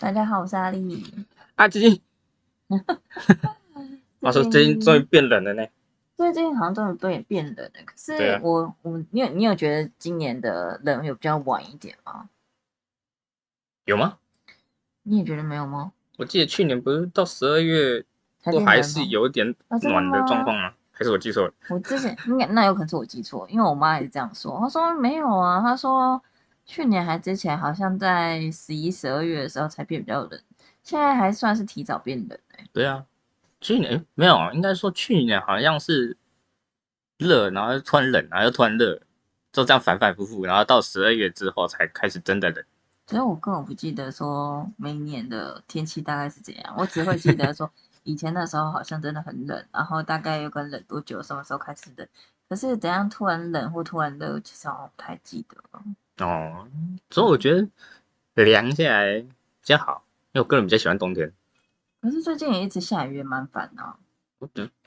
大家好，我是阿丽。啊，最近话说最近终于变冷了呢。最近好像终于变变冷了，可是我我你有你有觉得今年的冷有比较晚一点吗？有吗？你也觉得没有吗？我记得去年不是到十二月都还是有点暖的吗状况吗？还是我记错了？我之前应该那有可能是我记错，因为我妈也是这样说。她说没有啊，她说去年还之前好像在十一、十二月的时候才变比较冷，现在还算是提早变冷哎、对啊，去年诶没有啊，应该说去年好像是热，然后又突然冷，然后又突然热，就这样反反复复，然后到十二月之后才开始真的冷。所以我根本不记得说每年的天气大概是怎样，我只会记得说以前那时候好像真的很冷，然后大概有个冷多久，什么时候开始冷。可是怎样突然冷或突然热，其实好像不太记得了。哦，所以我觉得凉下来比较好，因为我个人比较喜欢冬天。可是最近也一直下雨，也蛮烦的啊、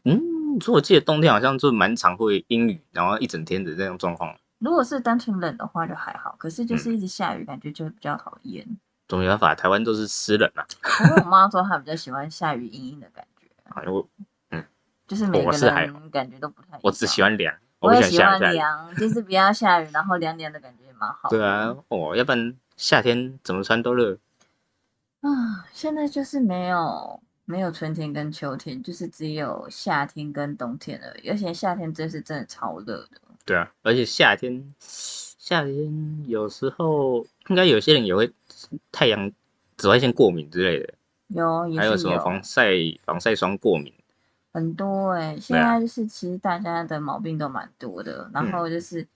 嗯，所以我记得冬天好像就蛮常会阴雨，然后一整天的这种状况。如果是单纯冷的话就还好，可是嗯就是一直下雨，感觉就会比较讨厌。总没办法，台湾都是湿冷啊。不过我妈说她比较喜欢下雨阴阴的感觉，哎我嗯就是每个人感觉都不太一样。我只喜欢凉，我也喜欢。凉，就是不要下雨，然后凉凉的感觉也蛮好。对啊，哦，要不然夏天怎么穿都热。啊，现在就是没有没有春天跟秋天，就是只有夏天跟冬天而已。而且夏天真是真的超热的，对啊，而且夏天夏天有时候应该有些人也会太阳紫外线过敏之类的，有也还有什么防晒防晒霜过敏。很多哎、现在就是其实大家的毛病都蛮多的，然嗯后就是、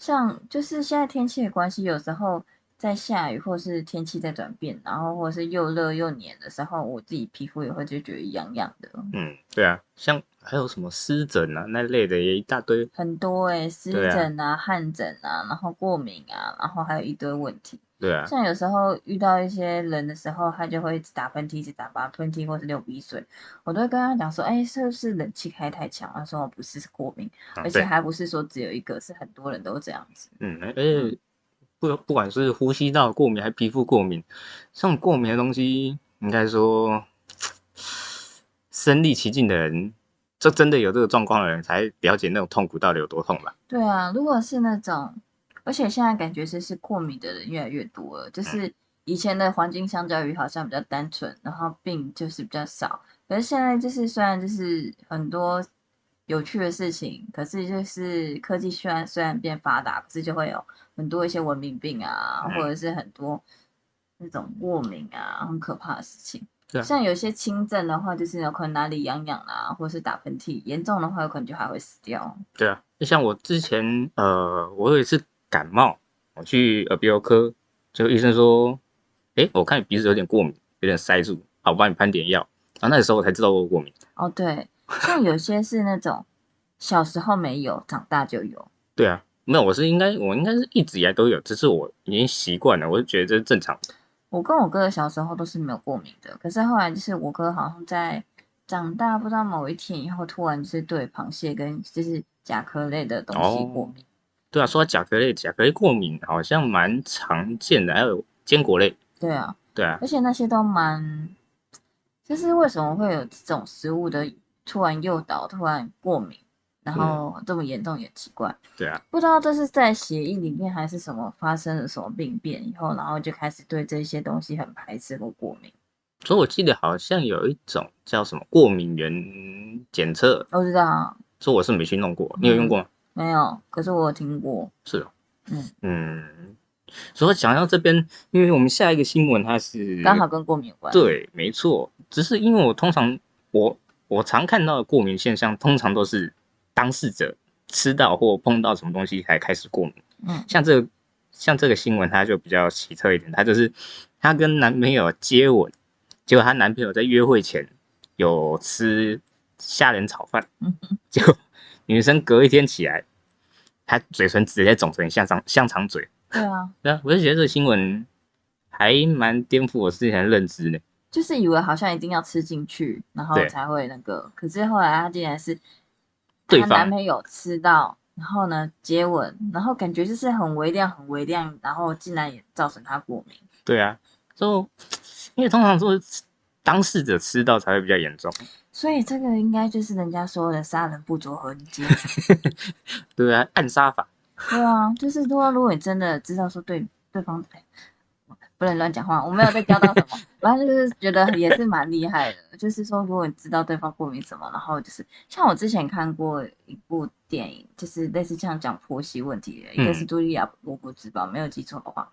像就是现在天气的关系，有时候在下雨或是天气在转变，然后或是又热又黏的时候，我自己皮肤也会就觉得痒痒的，嗯，对啊，像还有什么湿疹啊那类的也一大堆。很多哎、湿疹啊、汗疹啊，然后过敏啊，然后还有一堆问题。对啊，像有时候遇到一些人的时候，他就会一直打喷嚏，一直打吧喷嚏或是流鼻水，我都会跟他讲说，哎、是不是冷气开太强？他说我不是，是过敏，啊而且对，还不是说只有一个，是很多人都这样子。嗯，而且不不管是呼吸道过敏还是皮肤过敏，这种过敏的东西，应该说身历其境的人，就真的有这个状况的人，才了解那种痛苦到底有多痛吧。对啊，如果是那种，而且现在感觉是是过敏的人越来越多了，就是以前的环境相较于好像比较单纯，然后病就是比较少，可是现在就是虽然就是很多有趣的事情，可是就是科技虽然虽然变发达，可是就会有很多一些文明病啊，嗯或者是很多那种过敏啊，很可怕的事情。像有些轻症的话，就是有可能哪里痒痒啊，或者是打喷嚏；严重的话，有可能就还会死掉。对啊，就像我之前，呃，我有一次感冒，我去耳鼻喉科，就医生说，诶，我看你鼻子有点过敏，有点塞住，好，我帮你喷点药。然后那个时候我才知道我有过敏。哦，对，像有些是那种小时候没有，长大就有。对啊，没有，我是应该，我应该是一直以来都有，只是我已经习惯了，我就觉得这是正常的。我跟我哥小时候都是没有过敏的，可是后来就是我哥好像在长大不知道某一天以后，突然就是对螃蟹跟就是甲壳类的东西过敏。对啊，说到甲壳类，甲壳类过敏好像蛮常见的，还有坚果类。对啊，对啊，而且那些都蛮，就是为什么会有这种食物的突然诱导、突然过敏，然后这么严重也奇怪。对啊，不知道这是在血液里面还是什么发生了什么病变以后，然后就开始对这些东西很排斥或过敏。所以我记得好像有一种叫什么过敏原检测，我知道啊说我是没去弄过，你有用过吗？没有，可是我有听过。是哦，嗯嗯，所以讲到这边，因为我们下一个新闻它是刚好跟过敏有关。，对，没错，只是因为我通常我我常看到的过敏现象，通常都是当事者吃到或碰到什么东西才开始过敏。嗯像这个像这个新闻，它就比较奇特一点，它就是她跟男朋友接吻，结果她男朋友在约会前有吃虾仁炒饭，嗯哼结果女生隔一天起来，她嘴唇直接肿成香肠香肠嘴。对啊，对啊，我就觉得这个新闻还蛮颠覆我之前的认知的。就是以为好像一定要吃进去，然后才会那个，可是后来她竟然是她对方男朋友吃到，然后呢接吻，然后感觉就是很微量很微量，然后竟然也造成她过敏。对啊，就因为通常说当事者吃到才会比较严重，所以这个应该就是人家说的杀人不着痕迹。对啊，暗杀法。对啊，就是说，如果你真的知道说对对方，不能乱讲话，我没有在教到什么，反正就是觉得也是蛮厉害的。就是说，如果你知道对方过敏什么，然后就是像我之前看过一部电影，就是类似这样讲婆媳问题的，一个是茱莉亚·罗伯兹吧，没有记错的话。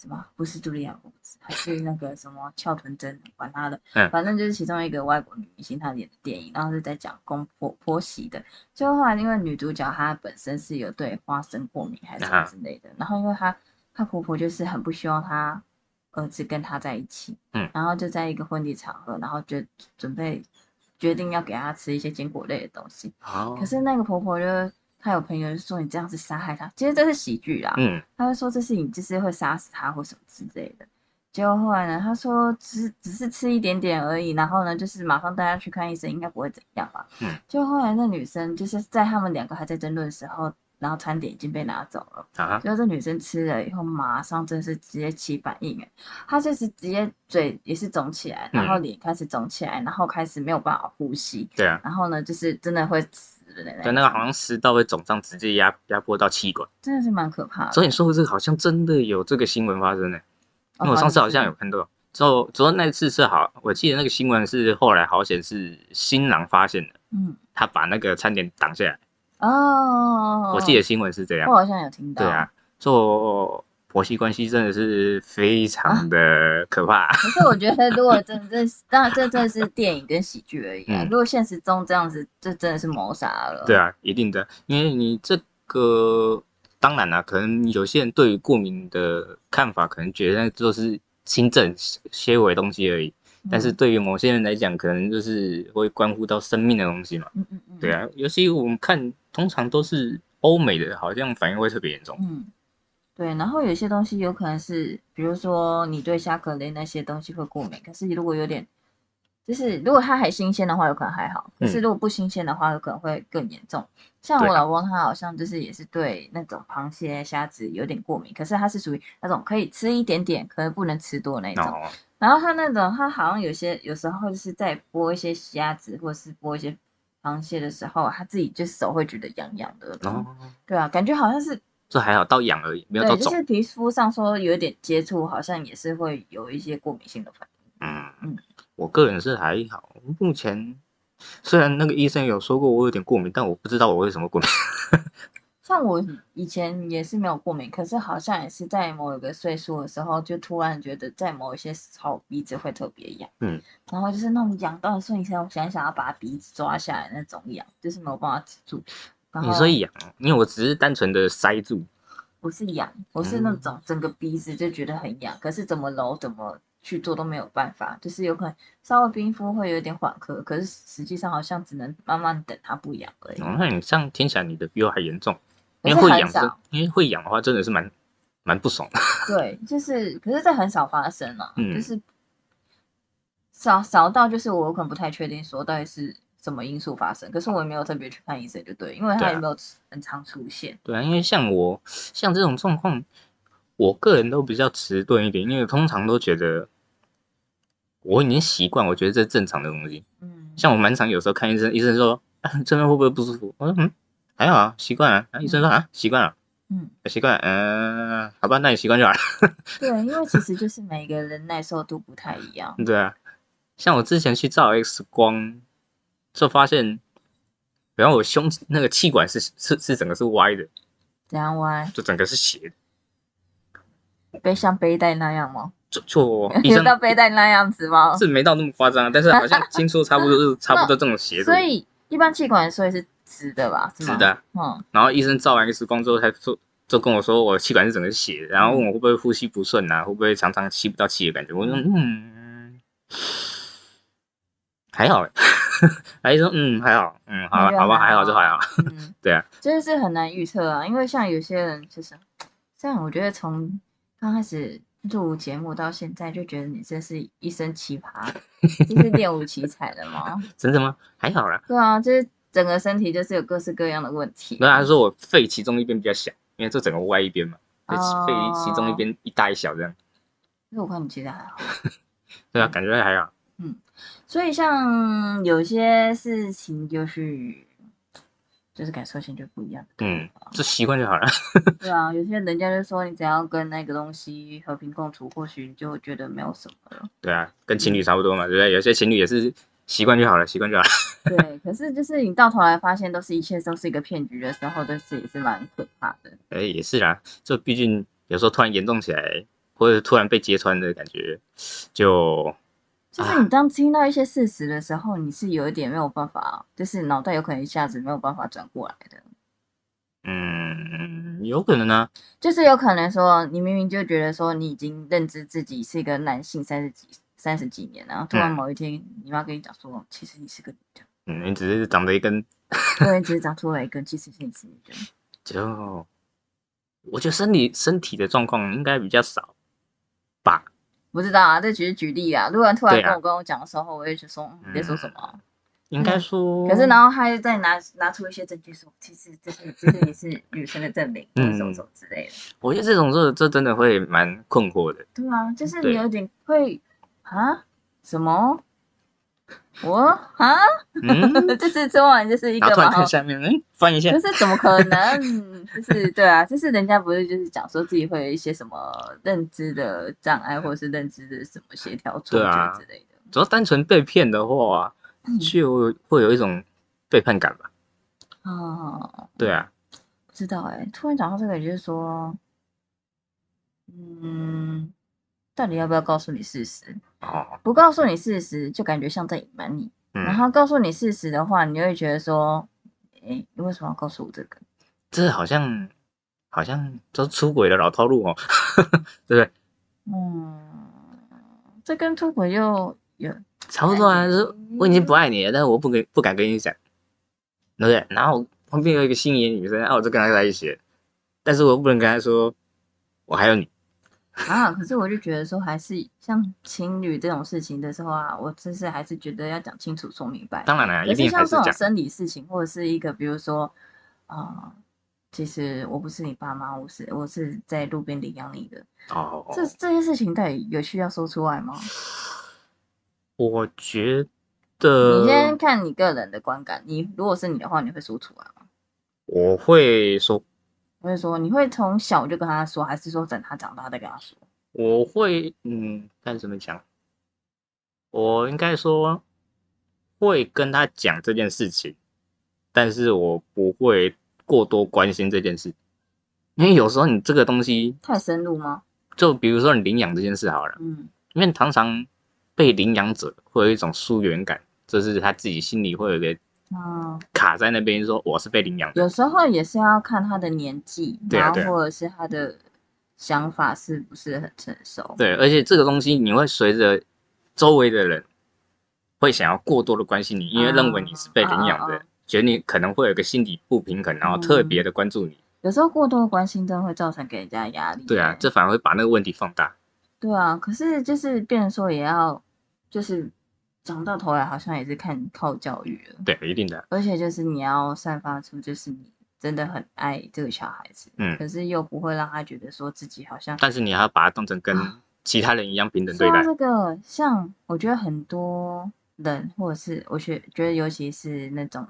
哎，什么？不是茱莉亚·公子，还是那个什么翘臀真？管他的，反正就是其中一个外国女明星她演的电影，然后是在讲公婆婆媳的。就后来因为女主角她本身是有对花生过敏还是什么之类的，然后因为她她婆婆就是很不希望她儿子跟她在一起，嗯，然后就在一个婚礼场合，然后就准备决定要给她吃一些坚果类的东西。可是那个婆婆就。他有朋友就说你这样子杀害他，其实这是喜剧啦。嗯，他就说这是你就是会杀死他或什么之类的。结果后来呢，他说只只是吃一点点而已，然后呢就是马上带他去看医生，应该不会怎样吧。嗯，就后来那女生就是在他们两个还在争论的时候，然后餐点已经被拿走了。啊，结果这女生吃了以后，马上真是直接起反应，哎，她就是直接嘴也是肿起来，然后脸开始肿起来，然后开始没有办法呼吸。对啊，然后呢就是真的会。对，那个好像食道会肿胀，直接压压迫到气管，真的是蛮可怕的。所以你说的这个好像真的有这个新闻发生呢，因为我上次好像有看到。之后，之后那次是好，我记得那个新闻是后来好险是新郎发现的，嗯，他把那个餐点挡下来。哦，我记得新闻是这样，我好像有听到。对啊，做。婆媳关系真的是非常的可怕。可是我觉得，如果真的，当然这真的是电影跟喜剧而已。如果现实中这样子，这真的是谋杀了。对啊，一定的，因为你这个，当然啦，可能有些人对于过敏的看法，可能觉得就是轻症、些微东西而已。但是对于某些人来讲，可能就是会关乎到生命的东西嘛。嗯嗯嗯。对啊，尤其我们看，通常都是欧美的，好像反应会特别严重。嗯。对，然后有些东西有可能是，比如说你对虾壳类那些东西会过敏，可是如果有点，就是如果它还新鲜的话，有可能还好；可是如果不新鲜的话，有可能会更严重。像我老公他好像就是也是对那种螃蟹、虾子有点过敏，可是他是属于那种可以吃一点点，可能不能吃多那种。然后他那种他好像有些有时候就是在剥一些虾子或者是剥一些螃蟹的时候，他自己就手会觉得痒痒的。哦，对啊，感觉好像是。这还好，到痒而已，没有到肿。就是皮肤上说有点接触，好像也是会有一些过敏性的反应。嗯嗯，我个人是还好。目前虽然那个医生有说过我有点过敏，但我不知道我为什么过敏。像我以前也是没有过敏，可是好像也是在某一个岁数的时候，就突然觉得在某一些时候鼻子会特别痒。嗯，然后就是那种痒到瞬间，我想想要把鼻子抓下来那种痒，就是没有办法止住。你说痒，因为我只是单纯的塞住，不是痒，我是那种整个鼻子就觉得很痒，可是怎么揉怎么去做都没有办法，就是有可能稍微冰敷会有点缓和，可是实际上好像只能慢慢等它不痒而已。那你这样听起来你的比我还严重，因为会痒的，因为会痒的话真的是蛮蛮不爽的。对，就是可是这很少发生啊，就是少少到就是我可能不太确定说到底是。什么因素发生？可是我也没有特别去看医生，就对，因为他也没有很常出现。对啊，因为像我像这种状况，我个人都比较迟钝一点，因为通常都觉得我已经习惯，我觉得这是正常的东西。嗯，像我蛮常有时候看医生，医生说这边会不会不舒服？我说嗯，还好啊，习惯了。医生说啊，习惯了。嗯，习惯。嗯，好吧，那你习惯就好了。对，因为其实就是每个人耐受度不太一样。对啊，像我之前去照 X 光。就发现，然后我胸那个气管是是是整个是歪的，怎样歪？就整个是斜的，背像背带那样吗？就就 有到背带那样子吗？是没到那么夸张，但是好像听说差不多是 差不多这种斜度。所以一般气管所以是直的吧？直的。嗯。然后医生照完 X 光之后，他说就跟我说我气管是整个斜，然后问我会不会呼吸不顺啊，会不会常常吸不到气的感觉？我说嗯，还好。还说嗯还好嗯好好吧还好就还好，嗯 对啊，真的是很难预测啊，因为像有些人就是，像我觉得从刚开始录节目到现在，就觉得你真是一身奇葩，就是练武奇才的吗？真的吗？还好啦。对啊，就是整个身体就是有各式各样的问题。那他说我肺其中一边比较小，因为这整个歪一边嘛，就哦肺其中一边一大一小这样。那我看你其实还好。对啊，感觉还好。所以像有些事情就是就是感受性就不一样。嗯，这习惯就好了。对啊，有些人家就说你只要跟那个东西和平共处，或许你就觉得没有什么了。对啊，跟情侣差不多嘛，对不对？有些情侣也是习惯就好了，习惯就好了。对，可是就是你到头来发现都是一切都是一个骗局的时候，就是也是蛮可怕的。哎，也是啦，这毕竟有时候突然严重起来，或者突然被揭穿的感觉，就就是你当听到一些事实的时候，你是有一点没有办法，就是脑袋有可能一下子没有办法转过来的。嗯，有可能啊。就是有可能说，你明明就觉得说你已经认知自己是一个男性三十几三十几年，然后突然嗯某一天你妈跟你讲说，其实你是个女的，嗯，你只是长了一根，对，只是长出了一根，其实是你是女的。就我觉得身体身体的状况应该比较少吧。不知道啊，这只是举例啊。如果突然跟我跟我讲的时候，我会就说嗯你在说什么啊、应该说，可是然后他又再拿拿出一些证据说，其实这是这是也是女生的证明，什么什么之类的。我觉得这种这这真的会蛮困惑的。对啊，就是你有点会啊？什么 我？啊，嗯，就是昨晚就是一个嘛，看下面，嗯，翻一下。就，是怎么可能？就是对啊，就是人家不是就是讲说自己会有一些什么认知的障碍，或者是认知的什么协调错对啊。觉之类的。主要单纯被骗的话，嗯。就会有一种背叛感吧。哦，对啊，不知道哎、突然讲到这个，也就是说，嗯，到底要不要告诉你事实？哦，不告诉你事实，就感觉像在隐瞒你；然嗯，后告诉你事实的话，你就会觉得说，哎、你为什么要告诉我这个？这好像好像都是出轨的老套路哦，对不对？嗯，这跟出轨又有差不多啊，就是我已经不爱你了，但是我不跟不敢跟你讲，对不对？然后旁边有一个心仪的女生，啊，我就跟她在一起，但是我不能跟她说我还有你，啊，可是我就觉得说，还是像情侣这种事情的时候啊，我真是还是觉得要讲清楚、说明白。当然了，可一定还像这种，生理事情，或者是一个比如说，啊、其实我不是你爸妈，我是我是在路边领养你的，哦，这这些事情到底有需要说出来吗？我觉得你先看你个人的观感，你如果是你的话，你会说出来吗？我会说，我会说，你会从小就跟他说，还是说等他长大再跟他说？我会，嗯，该怎么讲？我应该说会跟他讲这件事情，但是我不会过多关心这件事，因为有时候你这个东西，太深入吗？就比如说你领养这件事好了，嗯因为常常被领养者会有一种疏远感，就是他自己心里会有一个嗯，卡在那边，说我是被领养的，有时候也是要看他的年纪，对啊对啊然后或者是他的想法是不是很成熟。对，而且这个东西你会随着周围的人会想要过多的关心你，因为认为你是被领养的，啊啊啊觉得你可能会有个心理不平衡，然后特别的关注你。有时候过多的关心真的会造成给人家压力。对啊，这反而会把那个问题放大。对啊，可是就是变成说也要，就是讲到头来好像也是看靠教育了，对，一定的。而且就是你要散发出就是你真的很爱这个小孩子，嗯可是又不会让他觉得说自己好像但是你还要把他当成跟其他人一样平等对待。这个，像我觉得很多人，或者是我觉觉得尤其是那种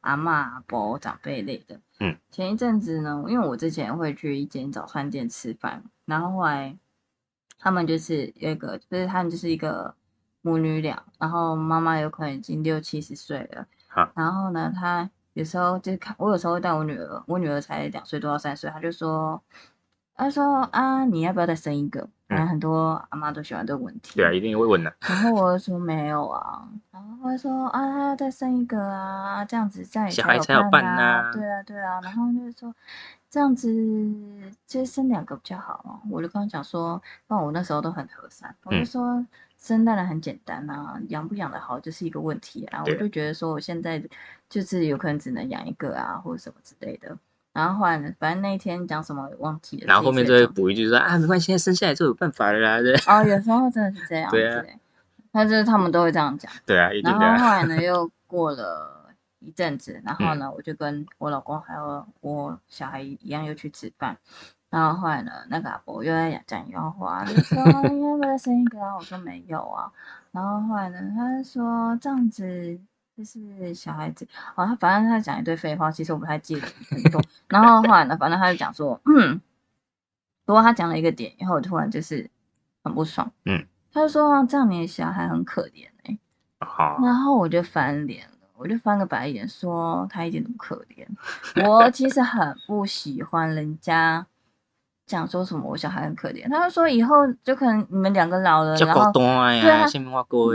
阿妈、阿伯长辈类的，嗯，前一阵子呢，因为我之前会去一间早餐店吃饭，然后后来他们就是有一个，就是他们就是一个母女俩，然后妈妈有可能已经六七十岁了，好然后呢，她有时候就看我有时候会带我女儿，我女儿才两岁多到三岁，她就说，她说啊，你要不要再生一个？嗯然后很多阿妈都喜欢这个问题，对啊，一定会问的。然后我就说没有啊，然后他就说啊，她要再生一个啊，这样子这样也小孩才有伴呐啊对啊对啊，然后就是说这样子就生两个比较好啊。我就跟他讲说，那我那时候都很和善，我就嗯说生当然很简单啊，养不养得好就是一个问题啊。我就觉得说我现在就是有可能只能养一个啊，或者什么之类的。然后后来呢，反正那一天讲什么我忘记了，然后后面就会补一句说啊，没关系，现在生下来就有办法了啦。对哦，有时候真的是这样子、对啊欸，他就是他们都会这样讲。对啊，一定然的啊。后后来呢，又过了一阵子，然后呢，我就跟我老公还有我小孩一样又去吃饭，然后后来呢，那个阿伯又在讲一样话，就说 你要不要生一个啊？我说没有啊，然后后来呢，他就说这样子就是小孩子，哦，他反正他讲一堆废话，其实我不太记得很多，然后后来呢，反正他就讲说，嗯，不过他讲了一个点以后，我突然就是很不爽，嗯，他就说这样你的小孩很可怜哎、好，然后我就翻脸了，我就翻个白眼说他一点都不可怜。我其实很不喜欢人家讲说什么我小孩很可怜，他就说以后就可能你们两个老了，然后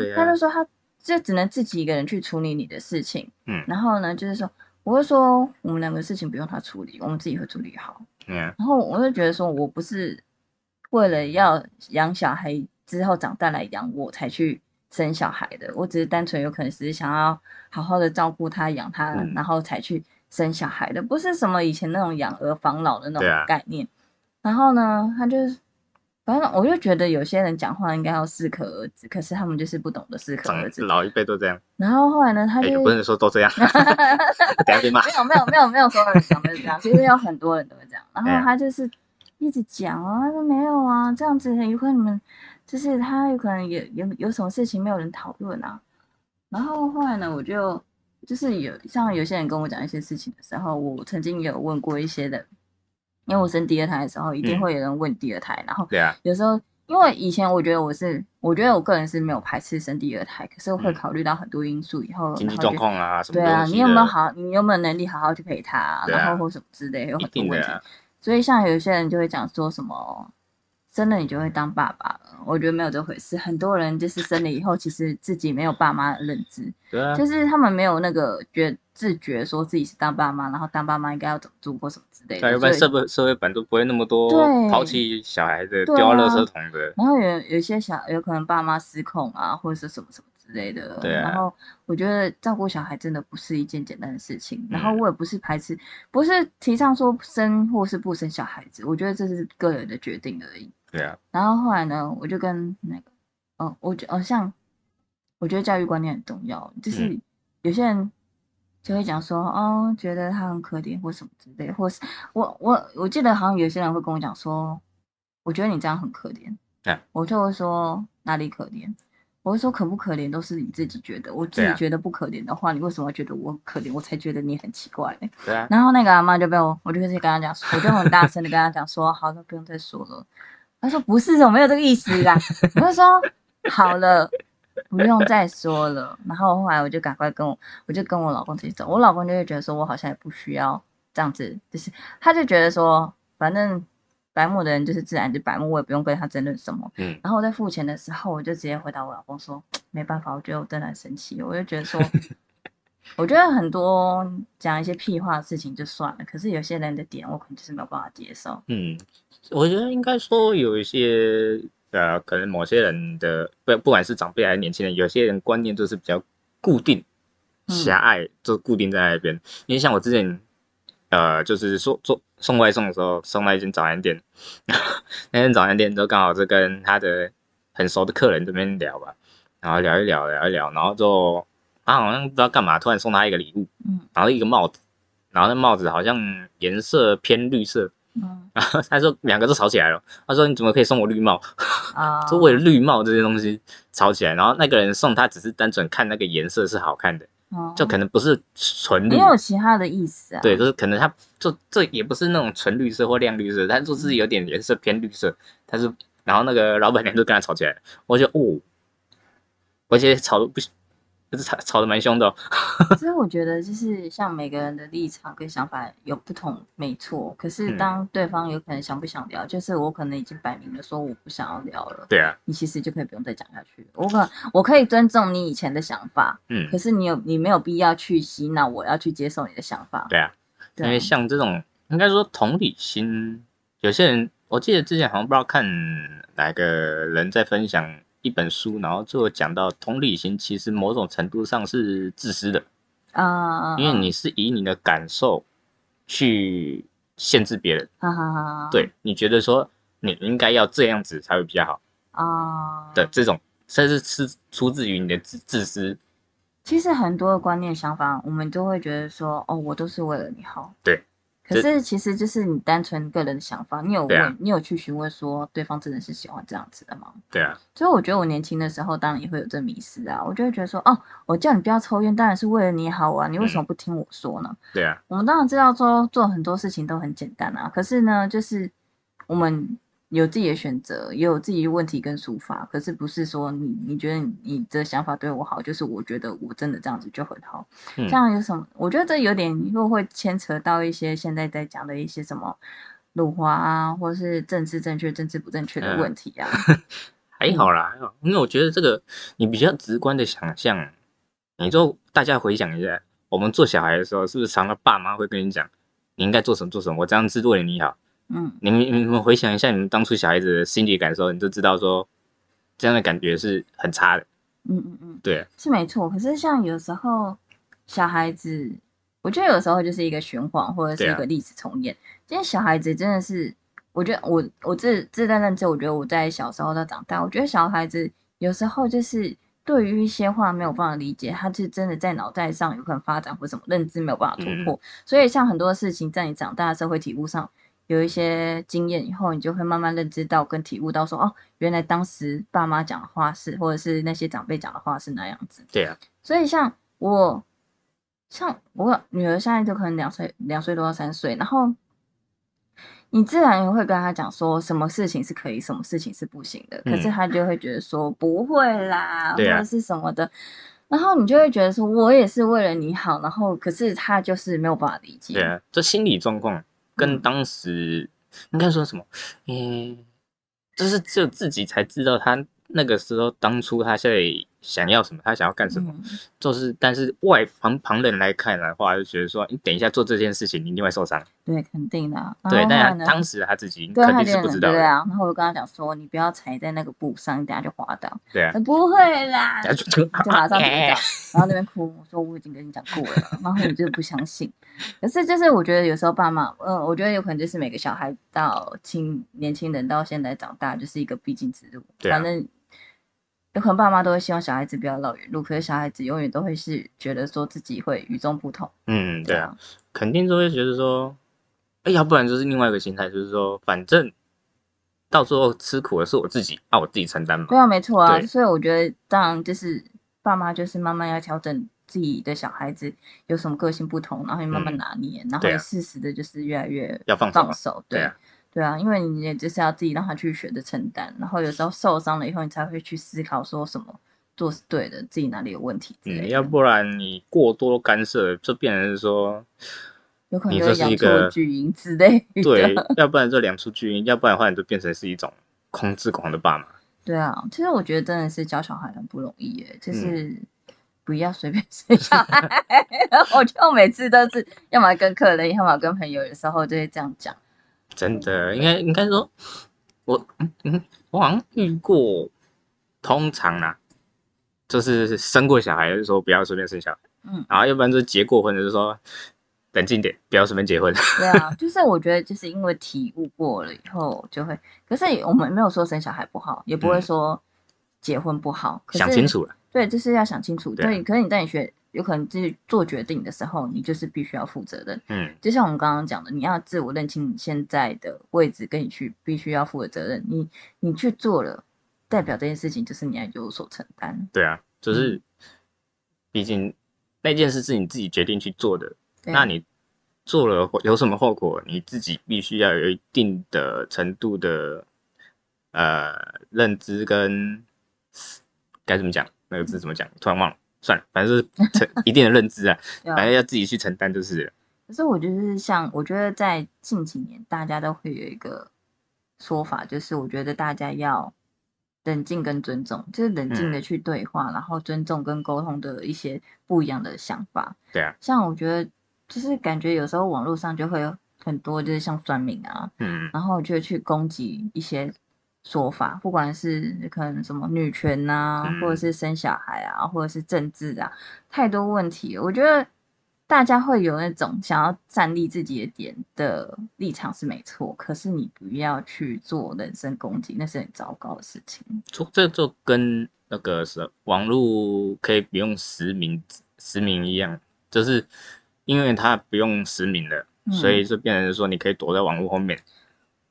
对，他就说他就只能自己一个人去处理你的事情，嗯然后呢就是说我就说我们两个事情不用他处理，我们自己会处理好。嗯，然后我就觉得说，我不是为了要养小孩之后长大来养我才去生小孩的，我只是单纯有可能只是想要好好的照顾他、养他，嗯然后才去生小孩的，不是什么以前那种养儿防老的那种概念。然后呢，他就反正我就觉得有些人讲话应该要适可而止，可是他们就是不懂得适可而止。老一辈都这样，然后后来呢，他哎，就不能说都这样，等下被骂没。有没有没有没有所有人讲的是这样，其实有很多人都会这样。然后他就是一直讲啊，他说没有啊，这样子有可能你们就是他有可能也有有什么事情没有人讨论啊。然后后来呢，我就就是有像有些人跟我讲一些事情的时候，我曾经有问过一些人，因为我生第二胎的时候，一定嗯。会有人问第二胎，然后对啊，有时候，因为以前我觉得我是，我觉得我个人是没有排斥生第二胎，可是我会嗯。考虑到很多因素以后，经济状况啊，什么对啊，你有没有好，你有没有能力好好去陪他，然后或什么之类，有很多问题。啊，所以像有些人就会讲说什么，生了你就会当爸爸了，我觉得没有这回事。很多人就是生了以后，其实自己没有爸妈的认知，对啊，就是他们没有那个觉自觉说自己是当爸妈，然后当爸妈应该要怎么做或什么之类的。要不然所以社会社会版都不会那么多对抛弃小孩的、对丢到垃啊圾桶的。然后有有些小有可能爸妈失控啊，或者是什么什么之类的。对啊然后我觉得照顾小孩真的不是一件简单的事情。然后嗯我也不是排斥，不是提倡说生或是不生小孩子，我觉得这是个人的决定而已。对啊，然后后来呢，我就跟那个，哦，我觉哦像，我觉得教育观念很重要，就是嗯有些人就会讲说，哦，觉得他很可怜或什么之类，或是我我我记得好像有些人会跟我讲说，我觉得你这样很可怜，啊我就会说哪里可怜？我会说可不可怜都是你自己觉得，我自己觉得不可怜的话，你为什么会觉得我可怜？我才觉得你很奇怪嘞。对啊，然后那个阿妈就被我，我就直接跟他讲，我就很大声的跟他讲说，好了，不用再说了。他说不是，我没有这个意思啦。我就说好了，不用再说了。然后后来我就赶快跟我，我就跟我老公自己走。我老公就会觉得说我好像也不需要这样子，就是他就觉得说，反正白目的人就是自然就白目，我也不用跟他争论什么。嗯，然后我在付钱的时候，我就直接回答我老公说，没办法，我觉得我真的很生气。我就觉得说。我觉得很多讲一些屁话的事情就算了，可是有些人的点我可能就是没有办法接受。嗯，我觉得应该说有一些呃，可能某些人的不不管是长辈还是年轻人，有些人观念就是比较固定、嗯狭隘，就固定在那边。因为像我之前呃，就是说做送外送的时候，送到一间早餐店，那间早餐店就刚好是跟他的很熟的客人这边聊吧，然后聊一聊聊一聊，然后就他好像不知道干嘛，突然送他一个礼物，嗯然后一个帽子，然后那帽子好像颜色偏绿色，嗯 然后他说两个都吵起来了。他说你怎么可以送我绿帽？啊，说为了绿帽这些东西吵起来。然后那个人送他只是单纯看那个颜色是好看的，哦就可能不是纯绿没。有其他的意思啊。对，就是可能他就这也不是那种纯绿色或亮绿色，他就是有点颜色偏绿色。他是然后那个老板娘就跟他吵起来了，我觉得哦，而且吵得不行，就是吵吵得蛮凶的、哦。所以我觉得就是像每个人的立场跟想法有不同，没错。可是嗯当对方有可能想不想聊，就是我可能已经摆明了说我不想要聊了，对啊，你其实就可以不用再讲下去了。我可我可以尊重你以前的想法，嗯可，是你有你没有必要去洗脑我要去接受你的想法。对啊。对因为像这种，应该说同理心，有些人我记得之前好像不知道看哪个人在分享一本书，然后最后讲到同理心其实某种程度上是自私的，啊，因为你是以你的感受去限制别人，对你觉得说你应该要这样子才会比较好啊的这种，甚至是出自于你的自自私，其实很多的观念想法，我们都会觉得说，哦，我都是为了你好。对。可是其实就是你单纯个人的想法，你有问，你有去询问说对方真的是喜欢这样子的吗？对啊。所以我觉得我年轻的时候当然也会有这迷失啊，我就会觉得说，哦，我叫你不要抽烟，当然是为了你好啊，你为什么不听我说呢？对啊。我们当然知道说做很多事情都很简单啊，可是呢，就是我们。有自己的选择，也有自己的问题跟抒发，可是不是说你你觉得你你的想法对我好，就是我觉得我真的这样子就很好。这样有什么？我觉得这有点又会牵扯到一些现在在讲的一些什么辱华啊，或是政治正确、政治不正确的问题啊。还好啦，还好，因为我觉得这个你比较直观的想象，你就大家回想一下，我们做小孩的时候，是不是常常爸妈会跟你讲，你应该做什么做什么，我这样是为了你好。嗯，你们你们回想一下，你们当初小孩子的心理感受，你就知道说，这样的感觉是很差的。嗯嗯嗯，对，是没错。可是像有时候小孩子，我觉得有时候就是一个循环，或者是一个历史重演。今天小孩子真的是，我觉得我我自自在认知，我觉得我在小时候到长大，我觉得小孩子有时候就是对于一些话没有办法理解，他是真的在脑袋上有可能发展或什么认知没有办法突破。所以像很多事情，在你长大的社会体悟上。有一些经验以后，你就会慢慢认知到跟体悟到说，哦，原来当时爸妈讲的话是，或者是那些长辈讲的话是那样子。对啊。所以像我，像我女儿现在就可能两岁，两岁多到三岁，然后你自然也会跟她讲说，什么事情是可以，什么事情是不行的。可是她就会觉得说不会啦，或者是什么的，然后你就会觉得说，我也是为了你好，然后可是他就是没有办法理解。对啊，这心理状况。跟当时应该说什么？嗯，就是只有自己才知道他那个时候当初他在想要什么，他想要干什么，就是，但是外旁旁人来看的话，就觉得说，你等一下做这件事情，你一定会受伤。对，肯定的。对，但当时他自己肯定是不知道。对啊，然后我跟他讲说，你不要踩在那个布上，你等下就滑倒。对啊。不会啦，就马上跌倒，然后那边哭，我说我已经跟你讲过了，然后你就不相信。可是就是我觉得有时候爸妈，嗯，我觉得有可能就是每个小孩到青年轻人到现在长大，就是一个必经之路。对反正。有可能爸妈都会希望小孩子不要绕远路，可是小孩子永远都会是觉得说自己会与众不同。嗯，对啊，肯定都会觉得说，哎，要不然就是另外一个心态，就是说，反正到时候吃苦的是我自己，那我自己承担嘛。对啊，没错啊。所以我觉得，当然就是爸妈就是慢慢要调整自己的小孩子有什么个性不同，然后慢慢拿捏，然后适时的就是越来越要放放手。对啊。对啊，因为你也就是要自己让他去学着承担，然后有时候受伤了以后，你才会去思考说什么做是对的，自己哪里有问题。嗯，要不然你过多干涉，就变成是说，有可能就养出巨婴之类。对，要不然就两出巨婴，要不然的话你就变成是一种控制狂的爸妈。对啊，其实我觉得真的是教小孩很不容易耶，就是不要随便 生小孩。我就每次都是要么跟客人，要么跟朋友，有时候就会这样讲。真的，应该应该说，我嗯嗯，我好像遇过，通常啊，就是生过小孩就说不要随便生小孩，嗯，然后要不然就结过婚就是说冷静点，不要随便结婚。对啊，就是我觉得就是因为体悟过了以后就会，可是我们没有说生小孩不好，也不会说结婚不好，想清楚了。对，就是要想清楚。对，可是你在你学。有可能就是做决定的时候，你就是必须要负责任。嗯，就像我们刚刚讲的，你要自我认清你现在的位置，跟你去必须要负的责任。你你去做了，代表这件事情就是你要有所承担。对啊，就是毕竟那件事是你自己决定去做的，那你做了有什么后果，你自己必须要有一定的程度的呃认知跟该怎么讲那个字怎么讲？突然忘了。算了，反正是承一定的认知 啊，反正要自己去承担就是了。可是我觉得，像我觉得在近几年，大家都会有一个说法，就是我觉得大家要冷静跟尊重，就是冷静的去对话，然后尊重跟沟通的一些不一样的想法。对啊，像我觉得，就是感觉有时候网络上就会有很多，就是像算命啊，嗯，然后就去攻击一些。说法，不管是可能什么女权呐，或者是生小孩啊，或者是政治啊，太多问题。我觉得大家会有那种想要站立自己的点的立场是没错，可是你不要去做人身攻击，那是很糟糕的事情。这就跟那个是网络可以不用实名实名一样，就是因为它不用实名了，所以就变成说你可以躲在网络后面。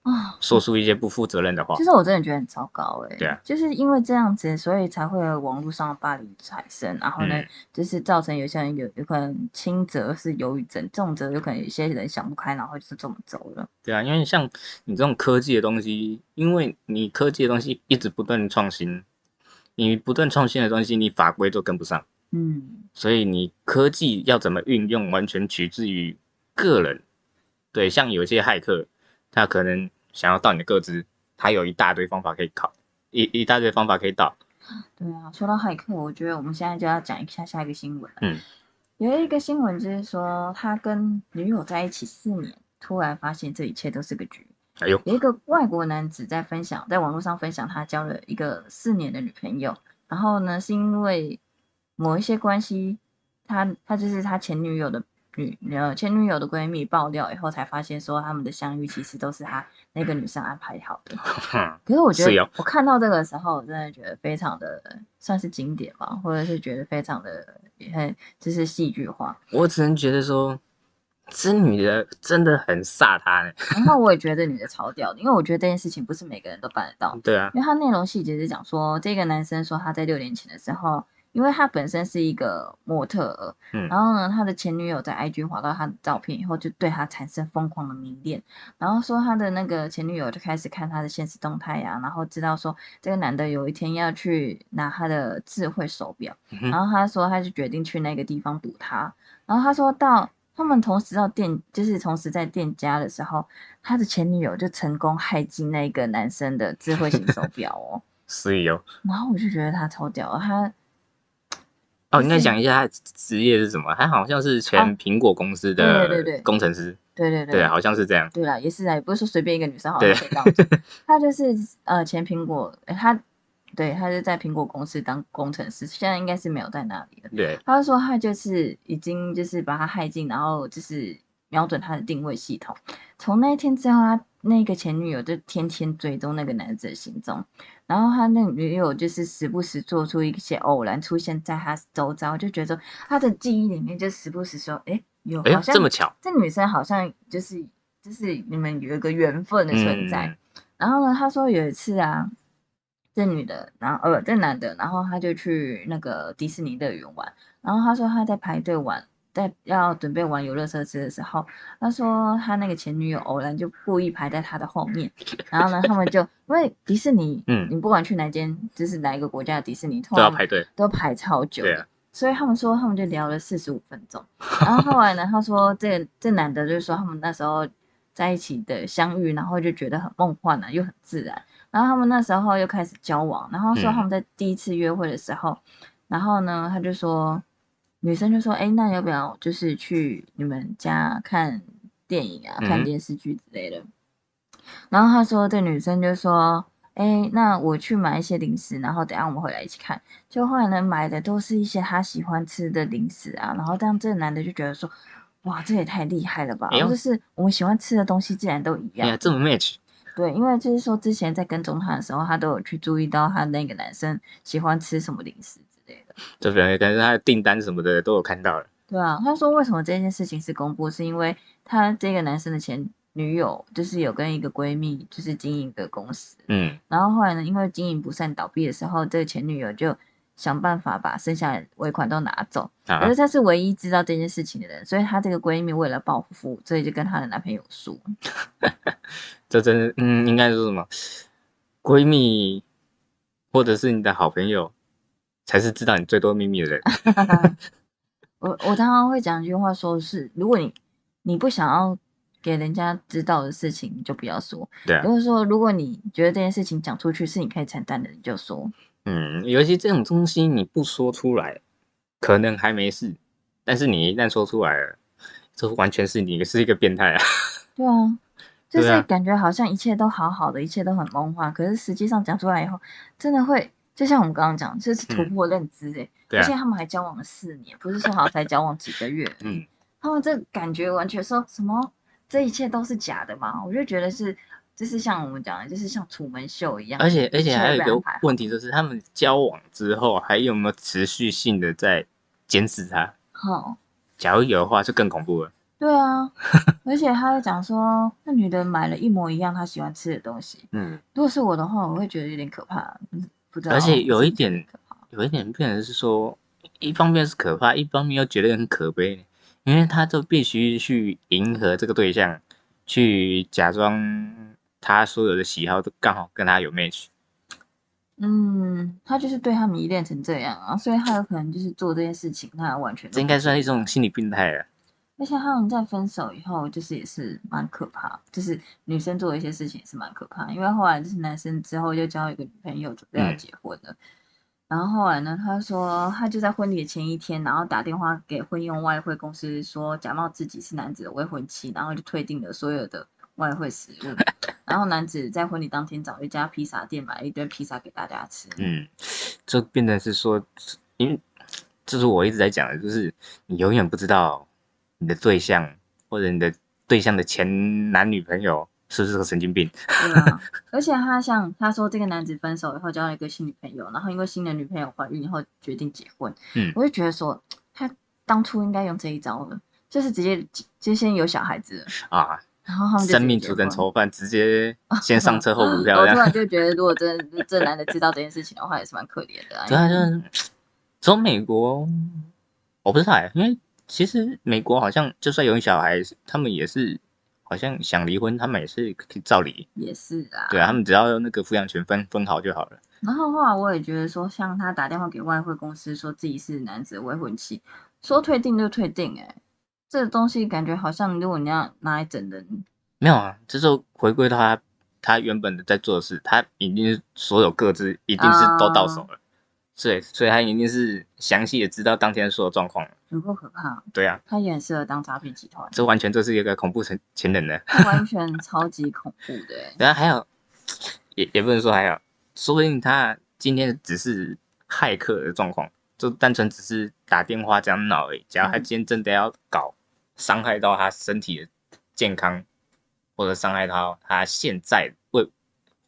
啊，说出一些不负责任的话，其实我真的觉得很糟糕哎。对啊，就是因为这样子，所以才会有网络上的霸凌产生，然后呢，就是造成有些人有有可能轻则是忧郁症，重则有可能有些人想不开，然后就是这么走了。对啊，因为像你这种科技的东西，因为你科技的东西一直不断创新，你不断创新的东西，你法规都跟不上。嗯，所以你科技要怎么运用，完全取自于个人。对，像有些骇客。他可能想要到你的个资，他有一大堆方法可以考，一一大堆方法可以到。对啊，说到骇客，我觉得我们现在就要讲一下下一个新闻。嗯，有一个新闻就是说，他跟女友在一起四年，突然发现这一切都是个局。哎呦，有一个外国男子在分享，在网络上分享他交了一个四年的女朋友，然后呢，是因为某一些关系，他他就是他前女友的。女呃前女友的闺蜜爆料以后，才发现说他们的相遇其实都是他那个女生安排好的。可是我觉得我看到这个时候，我真的觉得非常的算是经典吧，或者是觉得非常的也很就是戏剧化。我只能觉得说，这女的真的很飒她呢。然后我也觉得女的超屌的，因为我觉得这件事情不是每个人都办得到。对啊，因为他内容细节是讲说，这个男生说他在六年前的时候。因为他本身是一个模特，嗯，然后呢，他的前女友在 IG 滑到他的照片以后，就对他产生疯狂的迷恋，然后说他的那个前女友就开始看他的现实动态呀，然后知道说这个男的有一天要去拿他的智慧手表，然后他说他就决定去那个地方堵他，然后他说到他们同时到店，就是同时在店家的时候，他的前女友就成功害进那个男生的智慧型手表哦，是哦，然后我就觉得他超屌，他。哦，应该讲一下他职业是什么？他好像是前苹果公司的工程师。对对对，对，好像是这样。对啦，也是啊，也不是说随便一个女生好像可以当。他就是呃前苹果，他对他就在苹果公司当工程师，现在应该是没有在那里了。对，他就说他就是已经就是把他害进，然后就是瞄准他的定位系统。从那一天之后，他那个前女友就天天追踪那个男子的行踪。然后他那女友就是时不时做出一些偶然出现在他周遭，就觉得他的记忆里面就时不时说，哎，有好像这么巧，这女生好像就是就是你们有一个缘分的存在。然后呢，他说有一次啊，这女的，然后呃这男的，然后他就去那个迪士尼乐园玩，然后他说他在排队玩。在要准备玩游乐设施的时候，他说他那个前女友偶然就故意排在他的后面，然后呢，他们就因为迪士尼，嗯，你不管去哪间，就是哪一个国家的迪士尼，都要排队，都排超久，对啊，所以他们说他们就聊了四十五分钟，然后后来呢，他说这这男的就是说他们那时候在一起的相遇，然后就觉得很梦幻啊，又很自然，然后他们那时候又开始交往，然后说他们在第一次约会的时候，然后呢，他就说。女生就说：“哎，那要不要就是去你们家看电影啊，看电视剧之类的？”然后他说：“这女生就说：‘哎，那我去买一些零食，然后等下我们回来一起看。’就后来呢，买的都是一些他喜欢吃的零食啊。然后这样，这个男的就觉得说：‘哇，这也太厉害了吧！’就是我们喜欢吃的东西竟然都一样，这么 match。对，因为就是说之前在跟踪他的时候，他都有去注意到他那个男生喜欢吃什么零食。”就可能，可能他的订单什么的都有看到了。对啊，他说为什么这件事情是公布，是因为他这个男生的前女友就是有跟一个闺蜜就是经营的公司，嗯，然后后来呢，因为经营不善倒闭的时候，这个前女友就想办法把剩下的尾款都拿走，可是她是唯一知道这件事情的人，所以她这个闺蜜为了报复，所以就跟她的男朋友说，这真的，嗯，应该是什么？闺蜜，或者是你的好朋友。才是知道你最多秘密的人。我我常常会讲一句话，说是如果你你不想要给人家知道的事情，你就不要说。对，如果说，如果你觉得这件事情讲出去是你可以承担的，你就说。嗯，尤其这种东西你不说出来，可能还没事，但是你一旦说出来了，这完全是你是一个变态啊。对啊，就是感觉好像一切都好好的，一切都很梦幻，可是实际上讲出来以后，真的会。就像我们刚刚讲，这是突破认知哎，而且他们还交往了四年，不是说好才交往几个月，嗯，他们这感觉完全说什么这一切都是假的嘛？我就觉得是就是像我们讲的，就是像楚门秀一样。而且而且切还有一个问题就是，他们交往之后还有没有持续性的在监视他？好，假如有的话，就更恐怖了。对啊，而且他会讲说，那女的买了一模一样她喜欢吃的东西。嗯，如果是我的话，我会觉得有点可怕，嗯不知道。而且有一点，有一点变成是说，一方面是可怕，一方面又觉得很可悲，因为他就必须去迎合这个对象，去假装他所有的喜好都刚好跟他有 match。嗯，他就是对他迷恋成这样啊，所以他有可能就是做这件事情，他完全这应该算是一种心理病态了。而且他们在分手以后，就是也是蛮可怕，就是女生做的一些事情也是蛮可怕。因为后来就是男生之后就交一个女朋友，准备要嗯结婚了。然后后来呢，他说他就在婚礼的前一天，然后打电话给婚用外汇公司说，假冒自己是男子的未婚妻，然后就退订了所有的外汇食物。然后男子在婚礼当天找一家披萨店买了一堆披萨给大家吃。嗯，这变成是说，因为这是我一直在讲的，就是你永远不知道你的对象或者你的对象的前男女朋友是不是个神经病。对啊，而且他像他说，这个男子分手以后交了一个新女朋友，然后因为新的女朋友怀孕以后决定结婚。嗯我就觉得说，他当初应该用这一招了，就是直接就先有小孩子，啊，然后生命主等婚。仇犯，直接 先上车后补票我突。然就觉得，如果真的这男的知道这件事情的话，也是蛮可怜的、啊。对啊，就是 从美国，我不知道哎，因为其实美国好像就算有小孩，他们也是好像想离婚，他们也是可以照离。也是啊。对啊，他们只要那个抚养权分分好就好了。然后后来我也觉得说，像他打电话给外汇公司说自己是男子的未婚妻，说退订就退订、欸，哎，这个东西感觉好像如果你要拿来整人，没有啊，这就回归到他他原本的在做的事，他已经所有各自一定是都到手了，对，所以他一定是详细的知道当天所有状况了。有够可怕。对啊，他也很适合当诈骗集团，这完全就是一个恐怖前前人呢。他完全超级恐怖的、欸。然后还有，也也不能说还有，说不定他今天只是骇客的状况，就单纯只是打电话这样闹而已。假如他今天真的要搞伤害到他身体的健康，或者伤害到他现在为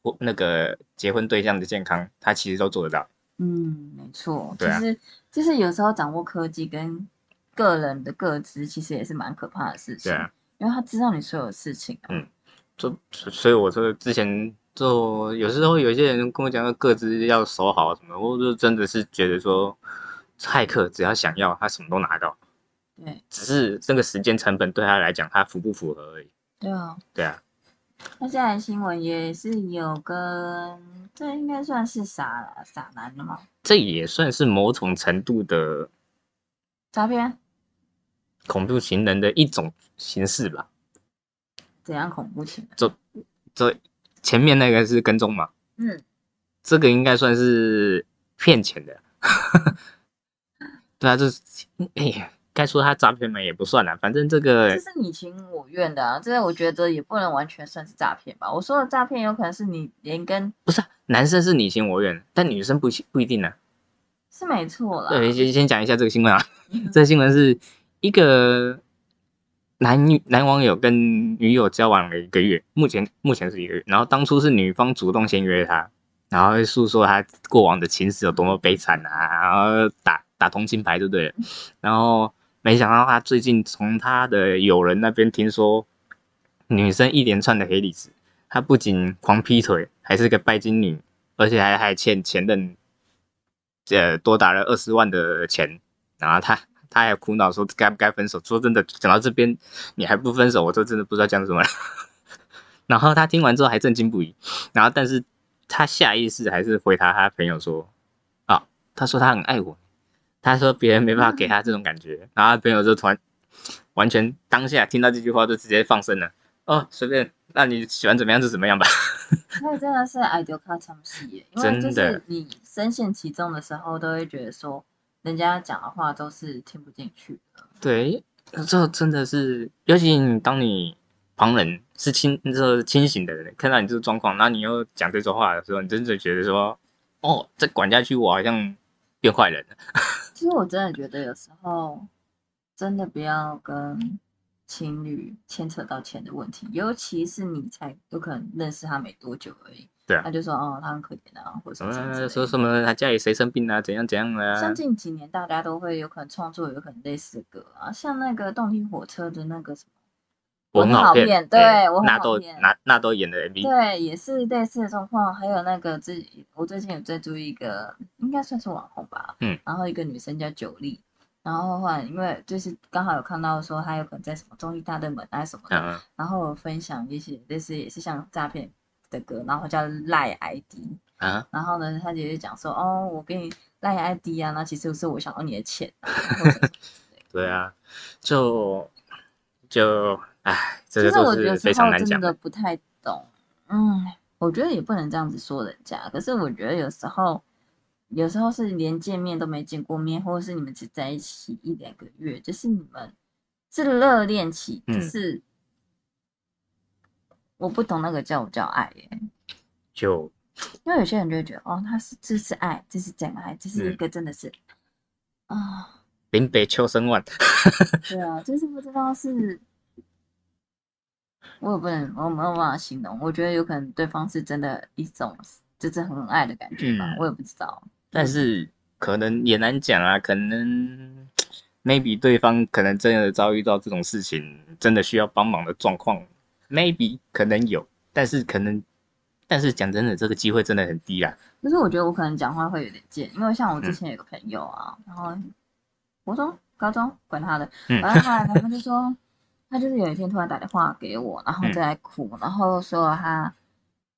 或那个结婚对象的健康，他其实都做得到。嗯，没错，对啊就是就是有时候掌握科技跟个人的个资，其实也是蛮可怕的事情。对啊，因为他知道你所有事情、啊。嗯就所以我说之前就有时候有些人跟我讲，个资要守好什么，我就真的是觉得说，骇客只要想要，他什么都拿到。对只是这个时间成本对他来讲，他符不符合而已。对啊，对啊，那现在新闻也是有跟这应该算是傻傻男了吗？这也算是某种程度的诈骗？恐怖情人的一种形式吧。怎样恐怖情人？这前面那个是跟踪嘛，嗯，这个应该算是骗钱的。对啊，就是哎呀，该说他诈骗嘛也不算啦，反正这个这是你情我愿的啊，这我觉得也不能完全算是诈骗吧。我说的诈骗有可能是你连跟不是、啊、男生是你情我愿，但女生不不一定呢、是没错啦。对，先先讲一下这个新闻啊。这个新闻是一个男女男网友跟女友交往了一个月，目前目前是一个月。然后当初是女方主动先约他，然后会诉说他过往的情史有多么悲惨啊，然后打打同情牌，对不对了？然后没想到他最近从他的友人那边听说，女生一连串的黑历史，他不仅狂劈腿，还是个拜金女，而且还还欠前任呃多打了二十万的钱，然后他他还苦恼说该不该分手。说真的，讲到这边你还不分手，我就真的不知道讲什么了。然后他听完之后还震惊不已，然后但是他下意识还是回答他朋友说啊，他说他很爱我，他说别人没办法给他这种感觉，然后他朋友就突然完全当下听到这句话就直接放生了，哦随便，那你喜欢怎么样就怎么样吧。所以真的是爱丢卡唱戏耶，因为就真的是你深陷其中的时候，都会觉得说人家讲的话都是听不进去的。对，这真的是，尤其你当你旁人是清这清醒的人，看到你这个状况，然后你又讲这种话的时候，你真的觉得说，哦，再管下去，我好像变坏人了。其实我真的觉得有时候真的不要跟情侣牵扯到钱的问题，尤其是你才有可能认识他没多久而已，对啊他就说哦他很可怜啊，或者什么说什么他家里谁生病啊，怎样怎样的像啊，近几年大家都会有可能创作有可能类似的歌啊，像那个动听火车的那个什么，我很很好骗，骗对我很纳豆好骗纳纳豆演的 MV，对，也是类似的状况。还有那个最我最近有在注意一个，应该算是网红吧，嗯，然后一个女生叫九莉，然后后来因为就是刚好有看到说她有可能在什么综艺大热门啊什么的，嗯，然后我分享一些类似也是像诈骗的歌，然后叫赖 ID，啊，然后呢，他姐姐讲说，哦，我给你赖 ID 啊，那其实是我想要你的钱、对啊，就就唉，这其个都实我有时是非常候真难讲的，的。不太懂，嗯，我觉得也不能这样子说人家，可是我觉得有时候，有时候是连见面都没见过面，或者是你们只在一起一两个月，就是你们是热恋期，就嗯。是、我不懂那个叫不叫爱耶、就因为有些人就会觉得，哦，他是这是爱，这是真爱，这是一嗯。个真的是啊。林北秋生万，对啊，就是不知道是，我也不能，我没有办法形容。我觉得有可能对方是真的一种就是很爱的感觉吧，嗯我也不知道。但是可能也难讲啊，可能 maybe 对方可能真的遭遇到这种事情，真的需要帮忙的状况，maybe 可能有，但是可能，但是讲真的，这个机会真的很低啊。可是我觉得我可能讲话会有点贱，因为像我之嗯前有个朋友啊，然后国中、高中管他的，嗯反正后来他们就说，他就是有一天突然打电话给我，然后在哭，然后说他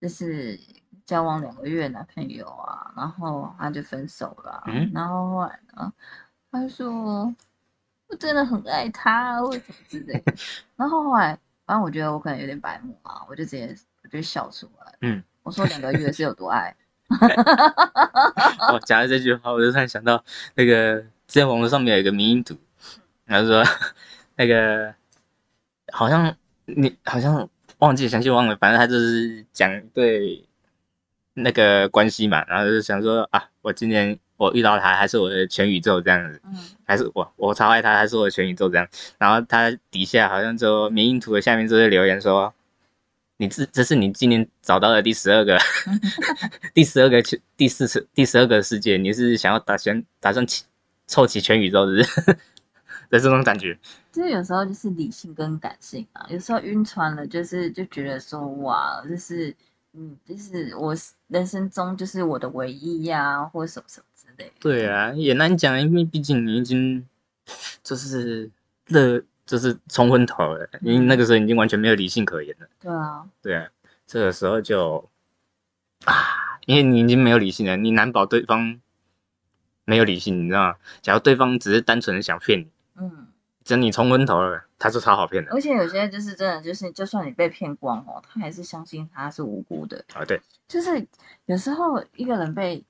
就是交往两个月男朋友啊，然后他就分手了啊、嗯。然后后来呢，他就说我真的很爱他，或者什么之类的，然后后来反正我觉得我可能有点白目啊，我就直接我就笑出来，嗯，我说两个月是有多爱。我，讲到这句话，我就突然想到那个之前网络上面有一个迷因图，然后说那个好像你好像忘记详细忘了，反正他就是讲对那个关系嘛，然后就想说啊，我今年我遇到他，还是我的全宇宙这样子，嗯，还是我我超爱他，还是我的全宇宙这样。然后他底下好像就迷因图的下面就会留言说。你这这是你今年找到的第十二个，第十二个全第四次第十二个世界，你是想要打算打算起凑齐全宇宙的，是的这种感觉。就是有时候就是理性跟感性啊，有时候晕船了，就是就觉得说哇，就是嗯，就是我人生中就是我的唯一呀、或者什么什么之类的。对啊，也难讲，因为毕竟你已经就是热，就是冲昏头了，因为那个时候已经完全没有理性可言了。对啊，对啊，这个时候就啊，因为你已经没有理性了，你难保对方没有理性，你知道吗？假如对方只是单纯的想骗你，嗯，等你冲昏头了，他是超好骗的而且有些就是真的就是，就算你被骗光哦，他还是相信他是无辜的。啊。对，就是有时候一个人被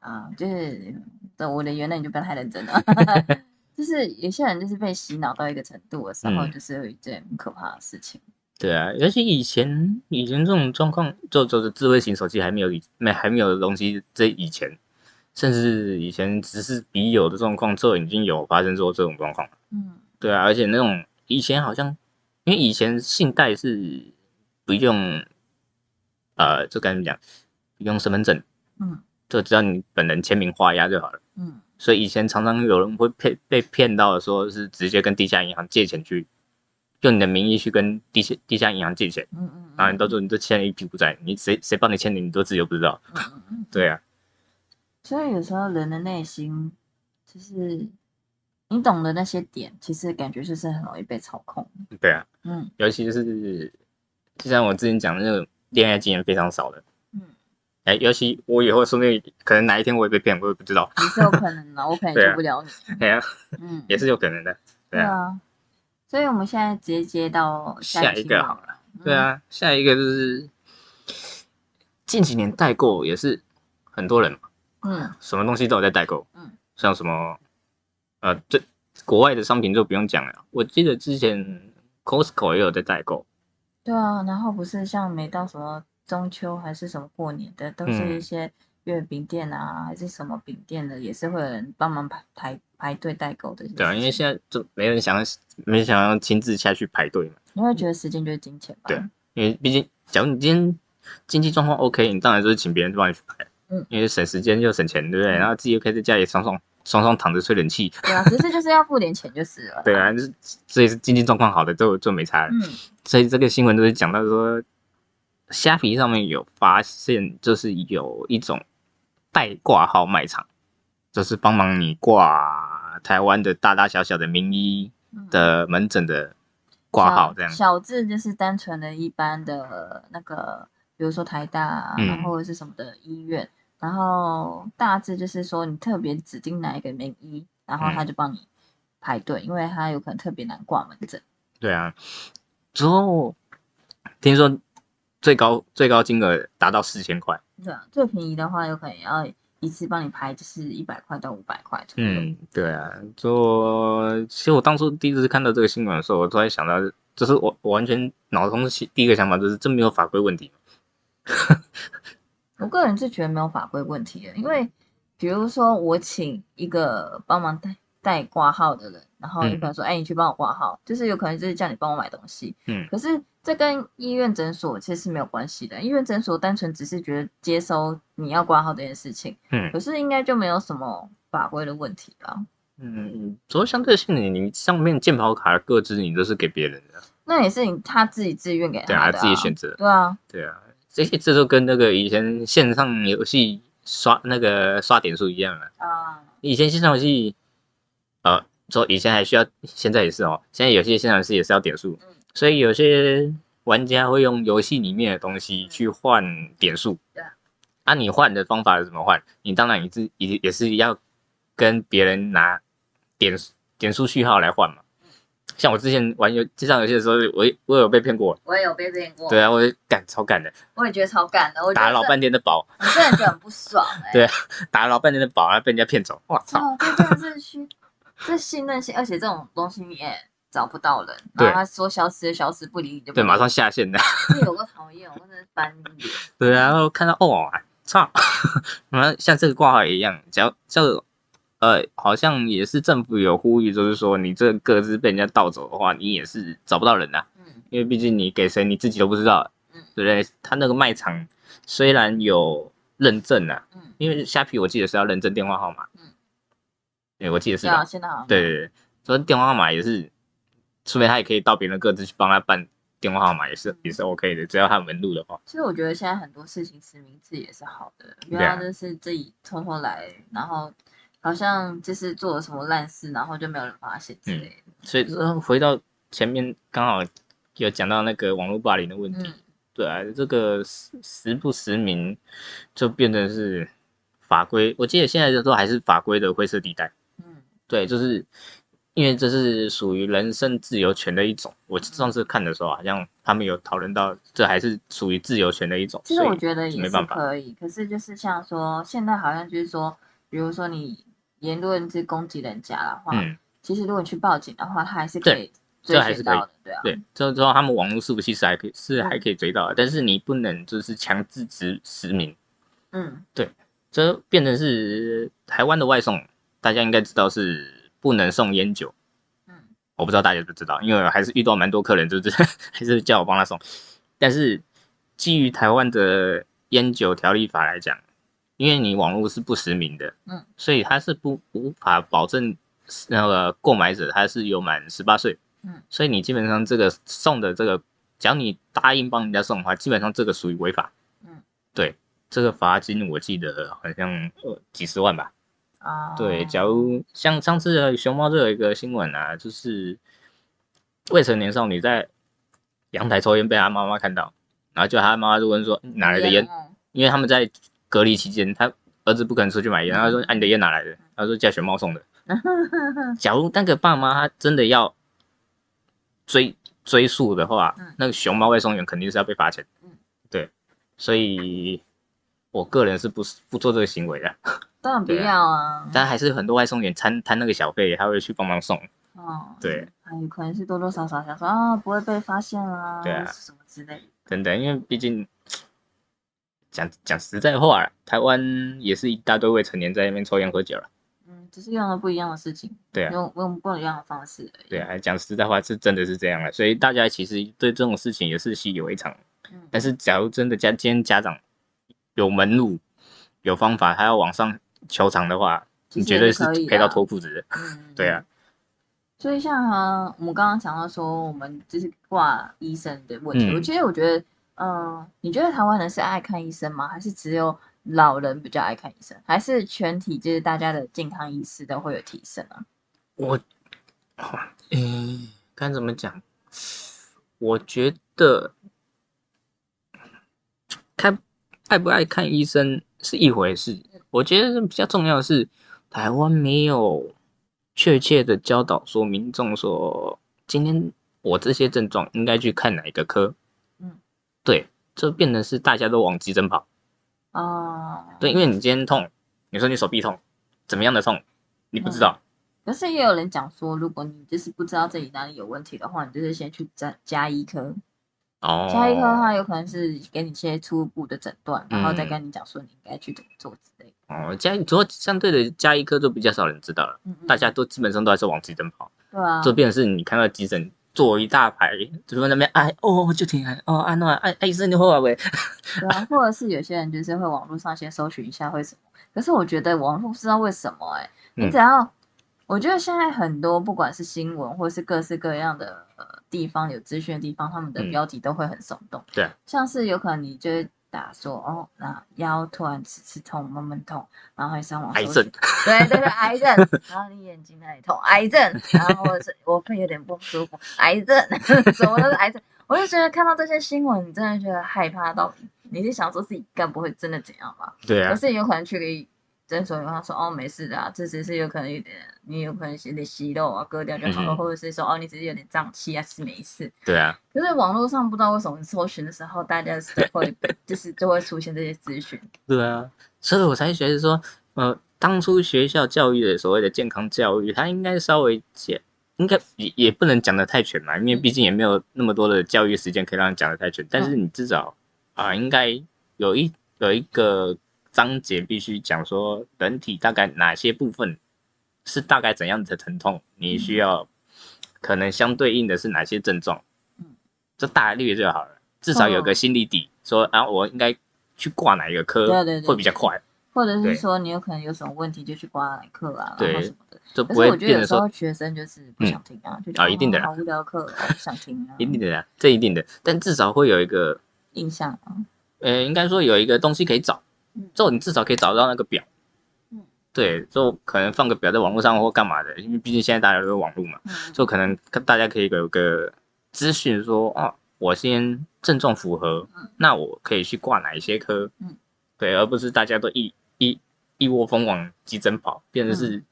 啊，就是对我的原谅你就不要太认真了。就是有些人就是被洗脑到一个程度的时候，嗯就是有一件很可怕的事情。对啊，而且以前以前这种状况，就就是智慧型手机还没有以没还没有的东西，这以前，甚至以前只是笔友的状况，就已经有发生过这种状况了。嗯对啊，而且那种以前好像，因为以前信贷是不用，呃，就该怎么讲，不用身份证，嗯就只要你本人签名画押就好了。嗯所以以前常常有人会骗被骗到说是直接跟地下银行借钱去，用你的名义去跟地下地下银行借钱，嗯嗯，然后你到时候你都欠了一屁股债，你谁谁帮你签的你都自己都不知道。对啊，所以有时候人的内心，就是你懂的那些点，其实感觉就是很容易被操控。对啊，嗯尤其是就像我之前讲的那种恋爱经验非常少的，嗯，哎，尤其我以后说不定可能哪一天我也被骗，我也不知道，也是有可能的，我可能 救不了你。对啊，嗯，也是有可能的。对啊，啊。所以我们现在直接接到下一一个好了。嗯对，啊，下一个就是近几年代购也是很多人嘛，嗯什么东西都有在代购，嗯，像什么呃，这国外的商品就不用讲了，我记得之前 Costco 也有在代购，对啊。然后不是像每到什么中秋还是什么过年的，都是嗯一些月饼店啊，还是什么饼店的，也是会有人帮忙排排排队代购的。对啊，因为现在就没人想要，没想要亲自下去排队嘛。你会觉得时间就是金钱吧？对，因为毕竟，假如你今天经济状况 OK，你当然就是请别人帮你去排，嗯，因为省时间又省钱，对不对？然后自己又可以在家里爽爽爽爽躺着吹冷气。对啊，只是就是要付点钱就是了。对啊，就是这也是经济状况好的就就没差。嗯，所以这个新闻都是讲到说，虾皮上面有发现，就是有一种代挂号卖场，就是帮忙你挂台湾的大大小小的名医的门诊的挂号这样。小字就是单纯的一般的那个，比如说台大啊，嗯或者是什么的医院。然后大致就是说，你特别指定哪一个名医，然后他就帮你排队，因为他有可能特别难挂门诊。对啊，之后听说最高最高金额达到四千块。对啊，最便宜的话有可能要一次帮你排，就是一百块到五百块左右。嗯，对啊，就其实我当初第一次看到这个新闻的时候，我突然想到，就是我我完全脑中第一个想法就是，这没有法规问题我个人是觉得没有法规问题的，因为比如说我请一个帮忙代代挂号的人，然后有可能说，哎、你去帮我挂号，就是有可能就是叫你帮我买东西。嗯可是这跟医院诊所其实是没有关系的，医院诊所单纯只是觉得接收你要挂号这件事情，嗯可是应该就没有什么法规的问题吧？嗯，主要相对性你你上面健保卡的个资你都是给别人的，那也是你他自己自愿给他的、自己选择，对啊，对啊，这些这就跟那个以前线上游戏刷那个刷点数一样啊。啊，以前线上游戏，呃，说以前还需要，现在也是哦。现在有些线上游戏也是要点数，嗯所以有些玩家会用游戏里面的东西去换点数。对啊。啊，你换的方法是怎么换？你当然也是也也是要跟别人拿点点数序号来换嘛。像我之前玩游线上游戏的时候，我我有被骗过。我也有被骗过，对啊，我感超感的，我也觉得超感的，我打了老半天的宝，我真的觉得很不爽哎、对啊打了老半天的宝，然后被人家骗走。我操！哦，这真的是虚，这信任性，而且这种东西你也找不到人，对然后他说消失就消失，不理你就不对，马上下线的。这有个讨厌，我真的是翻脸。对啊，然后看到哦，操，然后像这个挂号也一样，只要这呃，好像也是政府有呼吁，就是说你这个个资被人家盗走的话，你也是找不到人的、嗯因为毕竟你给谁你自己都不知道，嗯对不对？他那个卖场虽然有认证啊，嗯，因为虾皮我记得是要认证电话号码，嗯，对，我记得是要吧？现在好像对对对，所以电话号码也是，除非他也可以到别人的个资去帮他办电话号码，也是也是 OK 的，只要他有门路的话。其实我觉得现在很多事情实名制也是好的，不对啊要就是自己偷偷来，然后好像就是做了什么烂事，然后就没有人发现之类的。所以说回到前面刚好有讲到那个网络霸凌的问题，嗯对啊，这个实实不实名就变成是法规，我记得现在都还是法规的灰色地带。嗯对，就是因为这是属于人身自由权的一种。我上次看的时候，好像他们有讨论到，这还是属于自由权的一种。其实我觉得也是可以，可是就是像说现在好像就是说，比如说你言论是攻击人家的话，嗯，其实如果你去报警的话，他还是可以追到的，对啊，对，之后之后他们网络伺服器是还可以是嗯还可以追到的，但是你不能就是强制实实名。嗯对这变成是台湾的外送，大家应该知道是不能送烟酒。嗯我不知道大家知不知道，因为我还是遇到蛮多客人，就是 还是叫我帮他送。但是基于台湾的烟酒条例法来讲，因为你网络是不实名的，嗯，所以他是不无法保证那个购买者他是有满十八岁，嗯，所以你基本上这个送的这个，只要你答应帮人家送的话，基本上这个属于违法，嗯，对，这个罚金我记得好像呃几十万吧，啊，对，假如像上次的熊猫就有一个新闻啊，就是未成年少女在阳台抽烟被她妈妈看到，然后就她妈妈就问说嗯哪来的烟，嗯因为他们在隔离期间，他儿子不可能出去买烟，然后说啊你的烟哪来的？他说叫熊猫送的。假如那个爸妈他真的要追追溯的话，嗯那个熊猫外送员肯定是要被罚钱。嗯对，所以我个人是不是不做这个行为的。当然不要啊，但还是有很多外送员摊摊那个小费，他会去帮忙送。哦，对，还有可能是多多少少想说啊，不会被发现啊，对啊什么之类的。等等，因为毕竟讲讲实在话啦，台湾也是一大堆未成年在那边抽烟喝酒了。嗯，只是用了不一样的事情，对啊，用用不一样的方式而已。对啊，讲实在话是真的是这样的，所以大家其实对这种事情也是习以为常。嗯，但是假如真的家今天家长有门路、有方法，他要往上求偿的话，你绝对是赔到脱裤子的。嗯，对啊，所以像、啊、我们刚刚讲到说，我们就是挂医生的问题，嗯我其实我觉得，嗯、你觉得台湾人是爱看医生吗？还是只有老人比较爱看医生？还是全体就是大家的健康意识都会有提升啊？我，嗯，该怎么讲？我觉得看爱不爱看医生是一回事，我觉得比较重要的是，台湾没有确切的教导说民众说，今天我这些症状应该去看哪一个科。嗯，对，这变成是大家都往急诊跑。哦、对，因为你今天痛，你说你手臂痛，怎么样的痛，你不知道。可是也有人讲说，如果你就是不知道这里哪里有问题的话，你就是先去加加医科，哦，加医科的话有可能是给你一些初步的诊断，然后再嗯跟你讲说你应该去怎么做之类的。哦，加主要相对的加医科就比较少人知道了，嗯嗯，大家都基本上都还是往急诊跑，对啊，就变成是你看到急诊坐一大排，就在那边哎哦就挺哎哦安诺哎哎医生你好啊喂，对啊，或者是有些人就是会网络上先搜寻一下会什么，可是我觉得网络不知道为什么哎、你嗯只要，我觉得现在很多不管是新闻或是各式各样的呃地方有资讯的地方，他们的嗯。标题都会很耸动，对。啊，像是有可能你就会打说哦，那腰突然刺刺痛、闷闷痛，然后还上网癌搜症，对对对，癌症，然后你眼睛那里痛，癌症，然后或者是我会有点不舒服，癌症，什么都是癌症。我就觉得看到这些新闻，你真的觉得害怕到，你是想说自己该不会真的怎样吧？对啊可，是有可能去个诊所，有他说哦没事的啊，这只是有可能有点，你有可能有点息肉啊，割掉就好了，嗯或者是说哦你只是有点胀气啊，是没事。对啊，可是网络上不知道为什么搜寻的时候，大家是会就是就会出现这些资讯。对啊，所以我才觉得说，呃，当初学校教育的所谓的健康教育，它应该稍微简，应该也也不能讲的太全嘛，因为毕竟也没有那么多的教育时间可以让你讲的太全。但是你至少啊、应该有一有一个章节必须讲说，人体大概哪些部分是大概怎样的疼痛，你需要可能相对应的是哪些症状嗯，这大概率就好了，至少有个心理底，说啊，我应该去挂哪一个科会比较快。或者是说你有可能有什么问题就去挂哪科啊，然后对什么的。就不会可是我觉得有变得说时候学生就是不想听啊，就觉得啊一定的啦。哦好无聊课，我不想听啊，一定的啦，这一定的，但至少会有一个，印象啊，呃，应该说有一个东西可以找。嗯，之后你至少可以找到那个表，嗯，对，就可能放个表在网络上或干嘛的，因为毕竟现在大家都有网络嘛，嗯。就可能大家可以有个资讯说，哦，我先症状符合嗯，那我可以去挂哪一些科，嗯，对，而不是大家都一一一窝蜂往急诊跑，变成嗯。是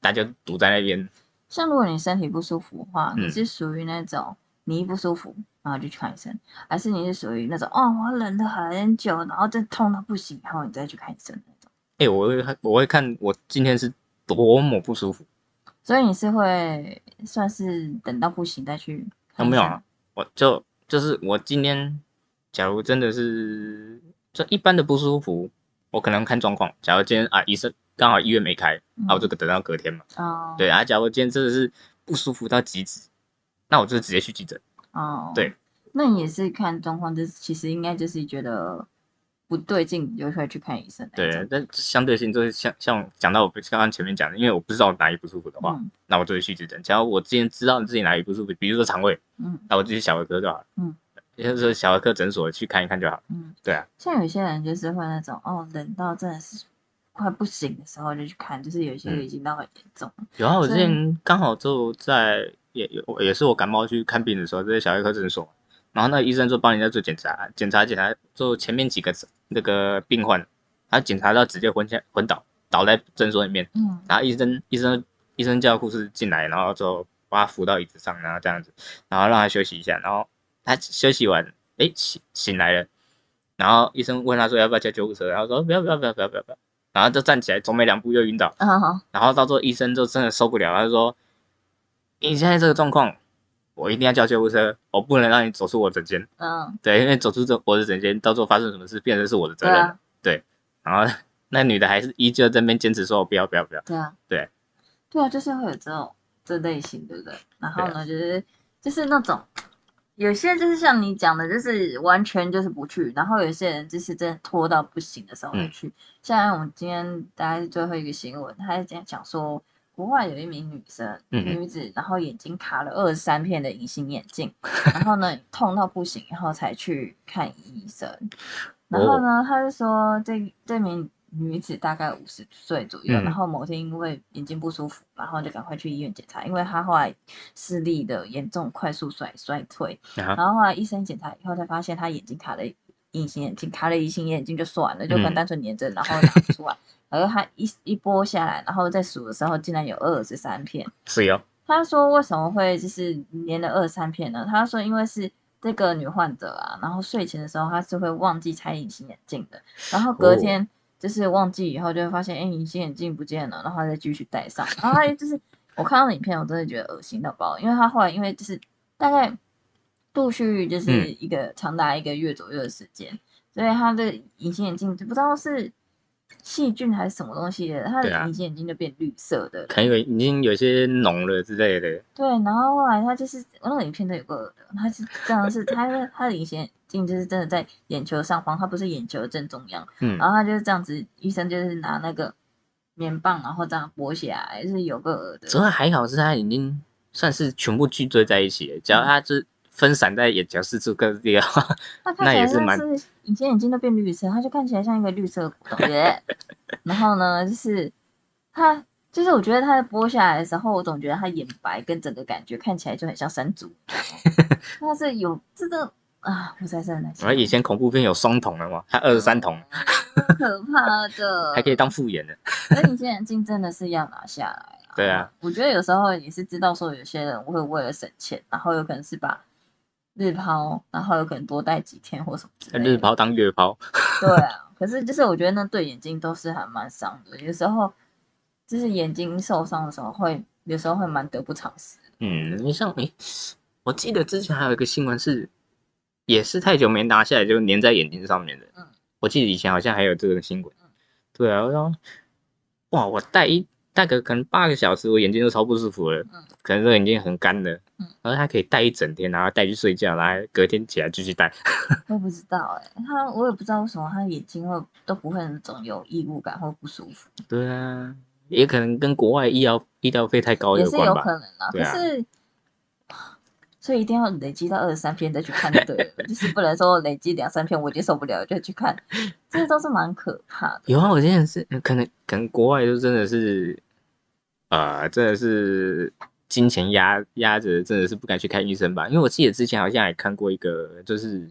大家堵在那边，像如果你身体不舒服的话，嗯。你是属于那种你一不舒服然后就去看医生，还是你是属于那种哦我忍了很久，然后真痛到不行，然后你再去看医生那种？哎、我会看我会看我今天是多么不舒服。所以你是会算是等到不行再去？有没有啊？我就就是我今天，假如真的是这一般的不舒服，我可能看状况。假如今天啊医生刚好医院没开，嗯啊我就等到隔天嘛。哦，对啊，假如今天真的是不舒服到极致，那我就直接去急诊。哦，对，那你也是看状况，就是其实应该就是觉得不对劲，你就会去看医生。对，但相对性就是像像讲到我刚刚前面讲的，因为我不知道哪里不舒服的话，嗯那我就会去急诊。假如我之前知道自己哪里不舒服，比如说肠胃，嗯那我就去小儿科就好了。嗯，也就是说小儿科诊所去看一看就好。嗯，对啊，像有些人就是会那种哦，冷到真的是快不行的时候就去看，就是有些嗯已经到很严重了。有啊，我之前刚好就在也有也是我感冒去看病的时候，在小儿科诊所，然后那个医生就帮人家做检查，检查检查，就前面几个那个病患，他检查到直接昏下昏倒，倒在诊所里面，嗯。然后医生医生医生叫护士进来，然后就把他扶到椅子上，然后这样子，然后让他休息一下，然后他休息完，哎醒醒来了，然后医生问他说要不要叫救护车，然后说不要不要不要不要不要不要，然后就站起来走没两步又晕倒。啊好，然后到最后医生就真的受不了，他就说：“你现在这个状况，我一定要叫救护车，我不能让你走出我诊间。嗯，对，因为走出这我的诊间，到时候发生什么事，变成是我的责任。对啊，然后那女的还是依旧在那边坚持说：“我不要，不要，不要。对啊，对，对啊，就是会有这种这类型，对不对？然后呢，就是就是那种有些就是像你讲的，就是完全就是不去，然后有些人就是真的拖到不行的时候会嗯去。像我们今天大概是最后一个新闻，他是这样讲说，国外有一名女生、女子，然后眼睛卡了二十三片的隐形眼镜，然后呢痛到不行，然后才去看医生。然后呢，他就说这这名女子大概五十岁左右，嗯。然后某天因为眼睛不舒服，然后就赶快去医院检查，因为她后来视力的严重快速衰衰退，然后然后后来医生检查以后才发现她眼睛卡了隐形眼镜，卡了隐形眼镜就算了，就跟嗯。单纯黏着，然后拿不出来，而他一一拨下来，然后再数的时候竟然有二十三片。是哟，他说为什么会就是连了二三片呢？他说因为是这个女患者啊，然后睡前的时候她是会忘记拆隐形眼镜的，然后隔哦天就是忘记以后就会发现，哎、隐形眼镜不见了，然后她再继续戴上，然后她就是我看到影片，我真的觉得恶心到爆，因为他后来因为就是大概陆续就是嗯一个长达一个月左右的时间，所以他的隐形眼镜就不知道是细菌还是什么东西的，他的隐形眼镜就变绿色的，可能有已经有些脓了之类的。对，然后后来他就是我那个影片都有个的，他是这样是他的他的隐形眼镜就是真的在眼球上方，他不是眼球的正中央，嗯。然后他就是这样子，医生就是拿那个棉棒，然后这样拨下来，就是有个耳的，主要还好是他已经算是全部聚堆在一起了，只要嗯。它是分散在眼角四处各地的话，他 看起来像那也是蛮是隐形眼镜都变绿色，它就看起来像一个绿色的古董耶。然后呢，就是它就是我觉得他剥下来的时候，我总觉得它眼白跟整个感觉看起来就很像山竹，他是有这个啊，我实在是很难想然后以前恐怖片有双瞳的嘛，它二十三瞳可怕的，还可以当复眼的。可隐形眼镜真的是要拿下来啊。对啊，我觉得有时候也是知道说有些人会为了省钱，然后有可能是把日抛，然后有可能多戴几天或什么之类的。日抛当月抛，对啊，可是就是我觉得那对眼睛都是还蛮伤的，有时候就是眼睛受伤的时候会，有时候会蛮得不偿失。嗯，你像诶，我记得之前还有一个新闻是，也是太久没拿下来就粘在眼睛上面的。嗯，我记得以前好像还有这个新闻嗯。对啊，然后哇，我戴一戴个可能八个小时，我眼睛都超不舒服了。嗯，可能这个眼睛很干的。嗯，然后他可以戴一整天，然后戴去睡觉，然后隔天起来继续戴。我也不知道哎、他我也不知道为什么他眼睛会都不会那种有异物感或不舒服，对啊，也可能跟国外医疗医疗费太高也是有有关吧。可能啊。可对啊是，所以一定要累积到二十三篇再去看就对了，就是不能说累积两三篇我已经受不了就去看，这些都是蛮可怕的。有啊，我之前是可能可能国外就真的是，呃，真的是金钱压压着，真的是不敢去看医生吧？因为我记得之前好像也看过一个，就是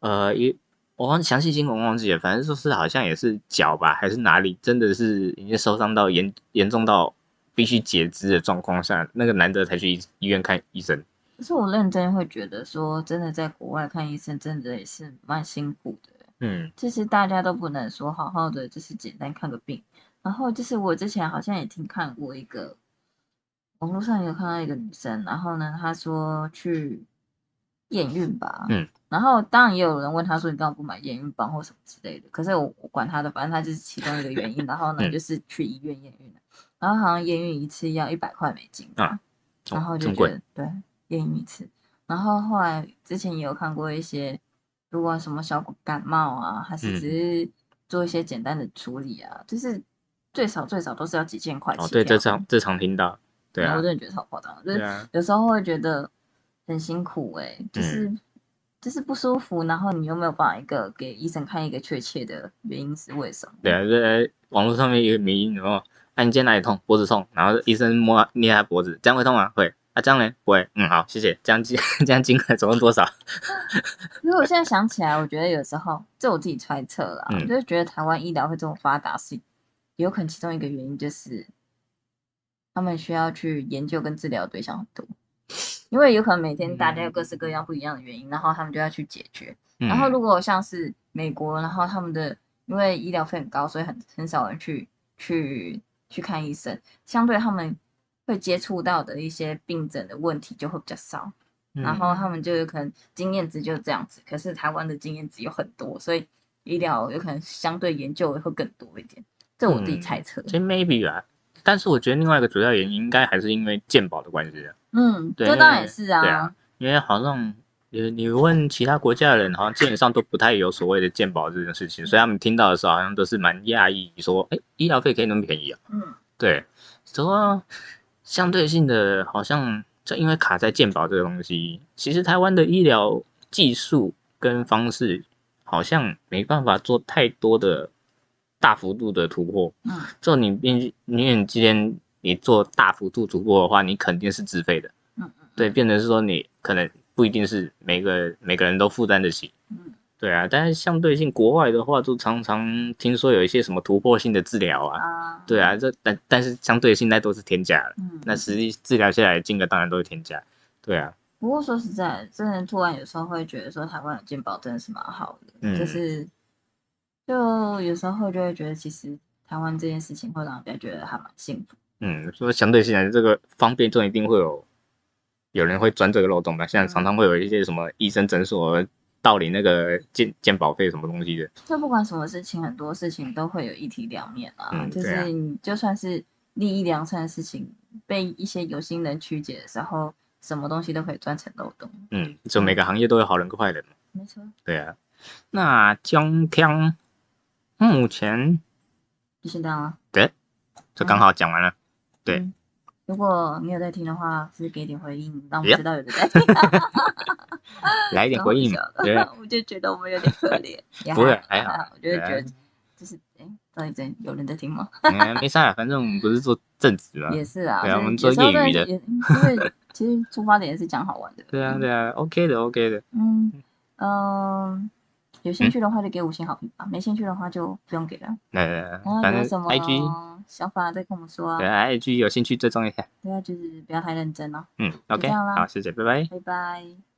呃，一我忘详细新闻忘记了，反正说是好像也是脚吧，还是哪里，真的是已经受伤到严严重到必须截肢的状况下，那个男的才去医医院看医生。可是我认真会觉得说，真的在国外看医生真的也是蛮辛苦的。嗯就是大家都不能说好好的，就是简单看个病。然后就是我之前好像也听看过一个，网络上有看到一个女生，然后呢，她说去验孕吧，嗯，然后当然也有人问她说你干嘛不买验孕棒或什么之类的，可是我我管她的，反正她就是其中一个原因。然后呢，嗯。就是去医院验孕然后好像验孕一次要一百块美金吧，啊然后就觉得对验孕一次，然后后来之前也有看过一些，如果什么小感冒啊，还是嗯。只是做一些简单的处理啊，就是最少最少都是要几千块钱哦，对，这跳常这常听到，对啊然后我，真的觉得超夸张，就是有时候会觉得很辛苦哎、就是、就是不舒服，然后你又没有办法一个给医生看一个确切的原因是为什么？对啊，这网络上面有个迷因，然后啊，你今天哪里痛？脖子痛，然后医生摸捏他脖子，这样会痛吗？会。啊，这样呢？不会。嗯，好，谢谢。这样金这样金额总共多少？因为我现在想起来，我觉得有时候这我自己揣测啦，嗯我就是觉得台湾医疗会这么发达，是有可能其中一个原因就是他们需要去研究跟治疗的对象很多，因为有可能每天大家有各式各样不一样的原因，然后他们就要去解决。嗯然后如果像是美国，然后他们的因为医疗费很高，所以很很少人去去去看医生，相对他们会接触到的一些病症的问题就会比较少。然后他嗯们就有可能经验值就这样子，可是台湾的经验值有很多，所以医疗有可能相对研究会更多一点，这我自己嗯猜测。其实 maybe 吧，但是我觉得另外一个主要原因应该还是因为鉴宝的关系啊，嗯，对这当然也是啊，对啊因为好像你你问其他国家的人，好像基本上都不太有所谓的鉴宝这件事情，所以他们听到的时候好像都是蛮讶异，说，哎，医疗费可以那么便宜啊？嗯对，说相对性的，好像就因为卡在鉴宝这个东西，其实台湾的医疗技术跟方式好像没办法做太多的大幅度的突破。嗯。就你变，你你今天你做大幅度突破的话，你肯定是自费的。嗯嗯对，变成是说你可能不一定是每个每个人都负担得起。嗯。对啊，但是相对性国外的话，就常常听说有一些什么突破性的治疗啊，啊，对啊，这但但是相对性那都是天价了，嗯，那实际治疗下来的金额当然都是天价，对啊，不过说实在，真的突然有时候会觉得说台湾的健保真的是蛮好的，嗯。就是就有时候就会觉得其实台湾这件事情会让人家觉得还蛮幸福。嗯，所以相对性来这个方便中一定会有有人会钻这个漏洞的，现在常常会有一些什么医生诊所盗领那个健健保费什么东西的，就不管什么事情，很多事情都会有一体两面啊。就嗯对啊是你就算是利益良善的事情，被一些有心人曲解的时候，什么东西都可以钻成漏洞。嗯，就每个行业都有好人跟坏人嘛，没错，对啊，那江天目前。就先这样了。就刚好讲完了，对。嗯如果你有在听的话，是给点回应，让我们知道有人在。听。来一点回应。我就觉得我们有点可怜。不会还好。好，我就会觉得就是，哎，到底真有人在听吗？嗯没事啊，反正我们不是做正职嘛，也是啊，对啊我们做业余的。因为其实出发点是讲好玩的。对啊对啊，OK 的 OK 的，嗯嗯，有兴趣的话就给五星好评吧，没兴趣的话就不用给了。呃，然后反正有什么想法再跟我们说对啊。啊 IG 有兴趣追踪一下，对啊，就是不要太认真了。嗯，OK，好，谢谢，拜拜。拜拜。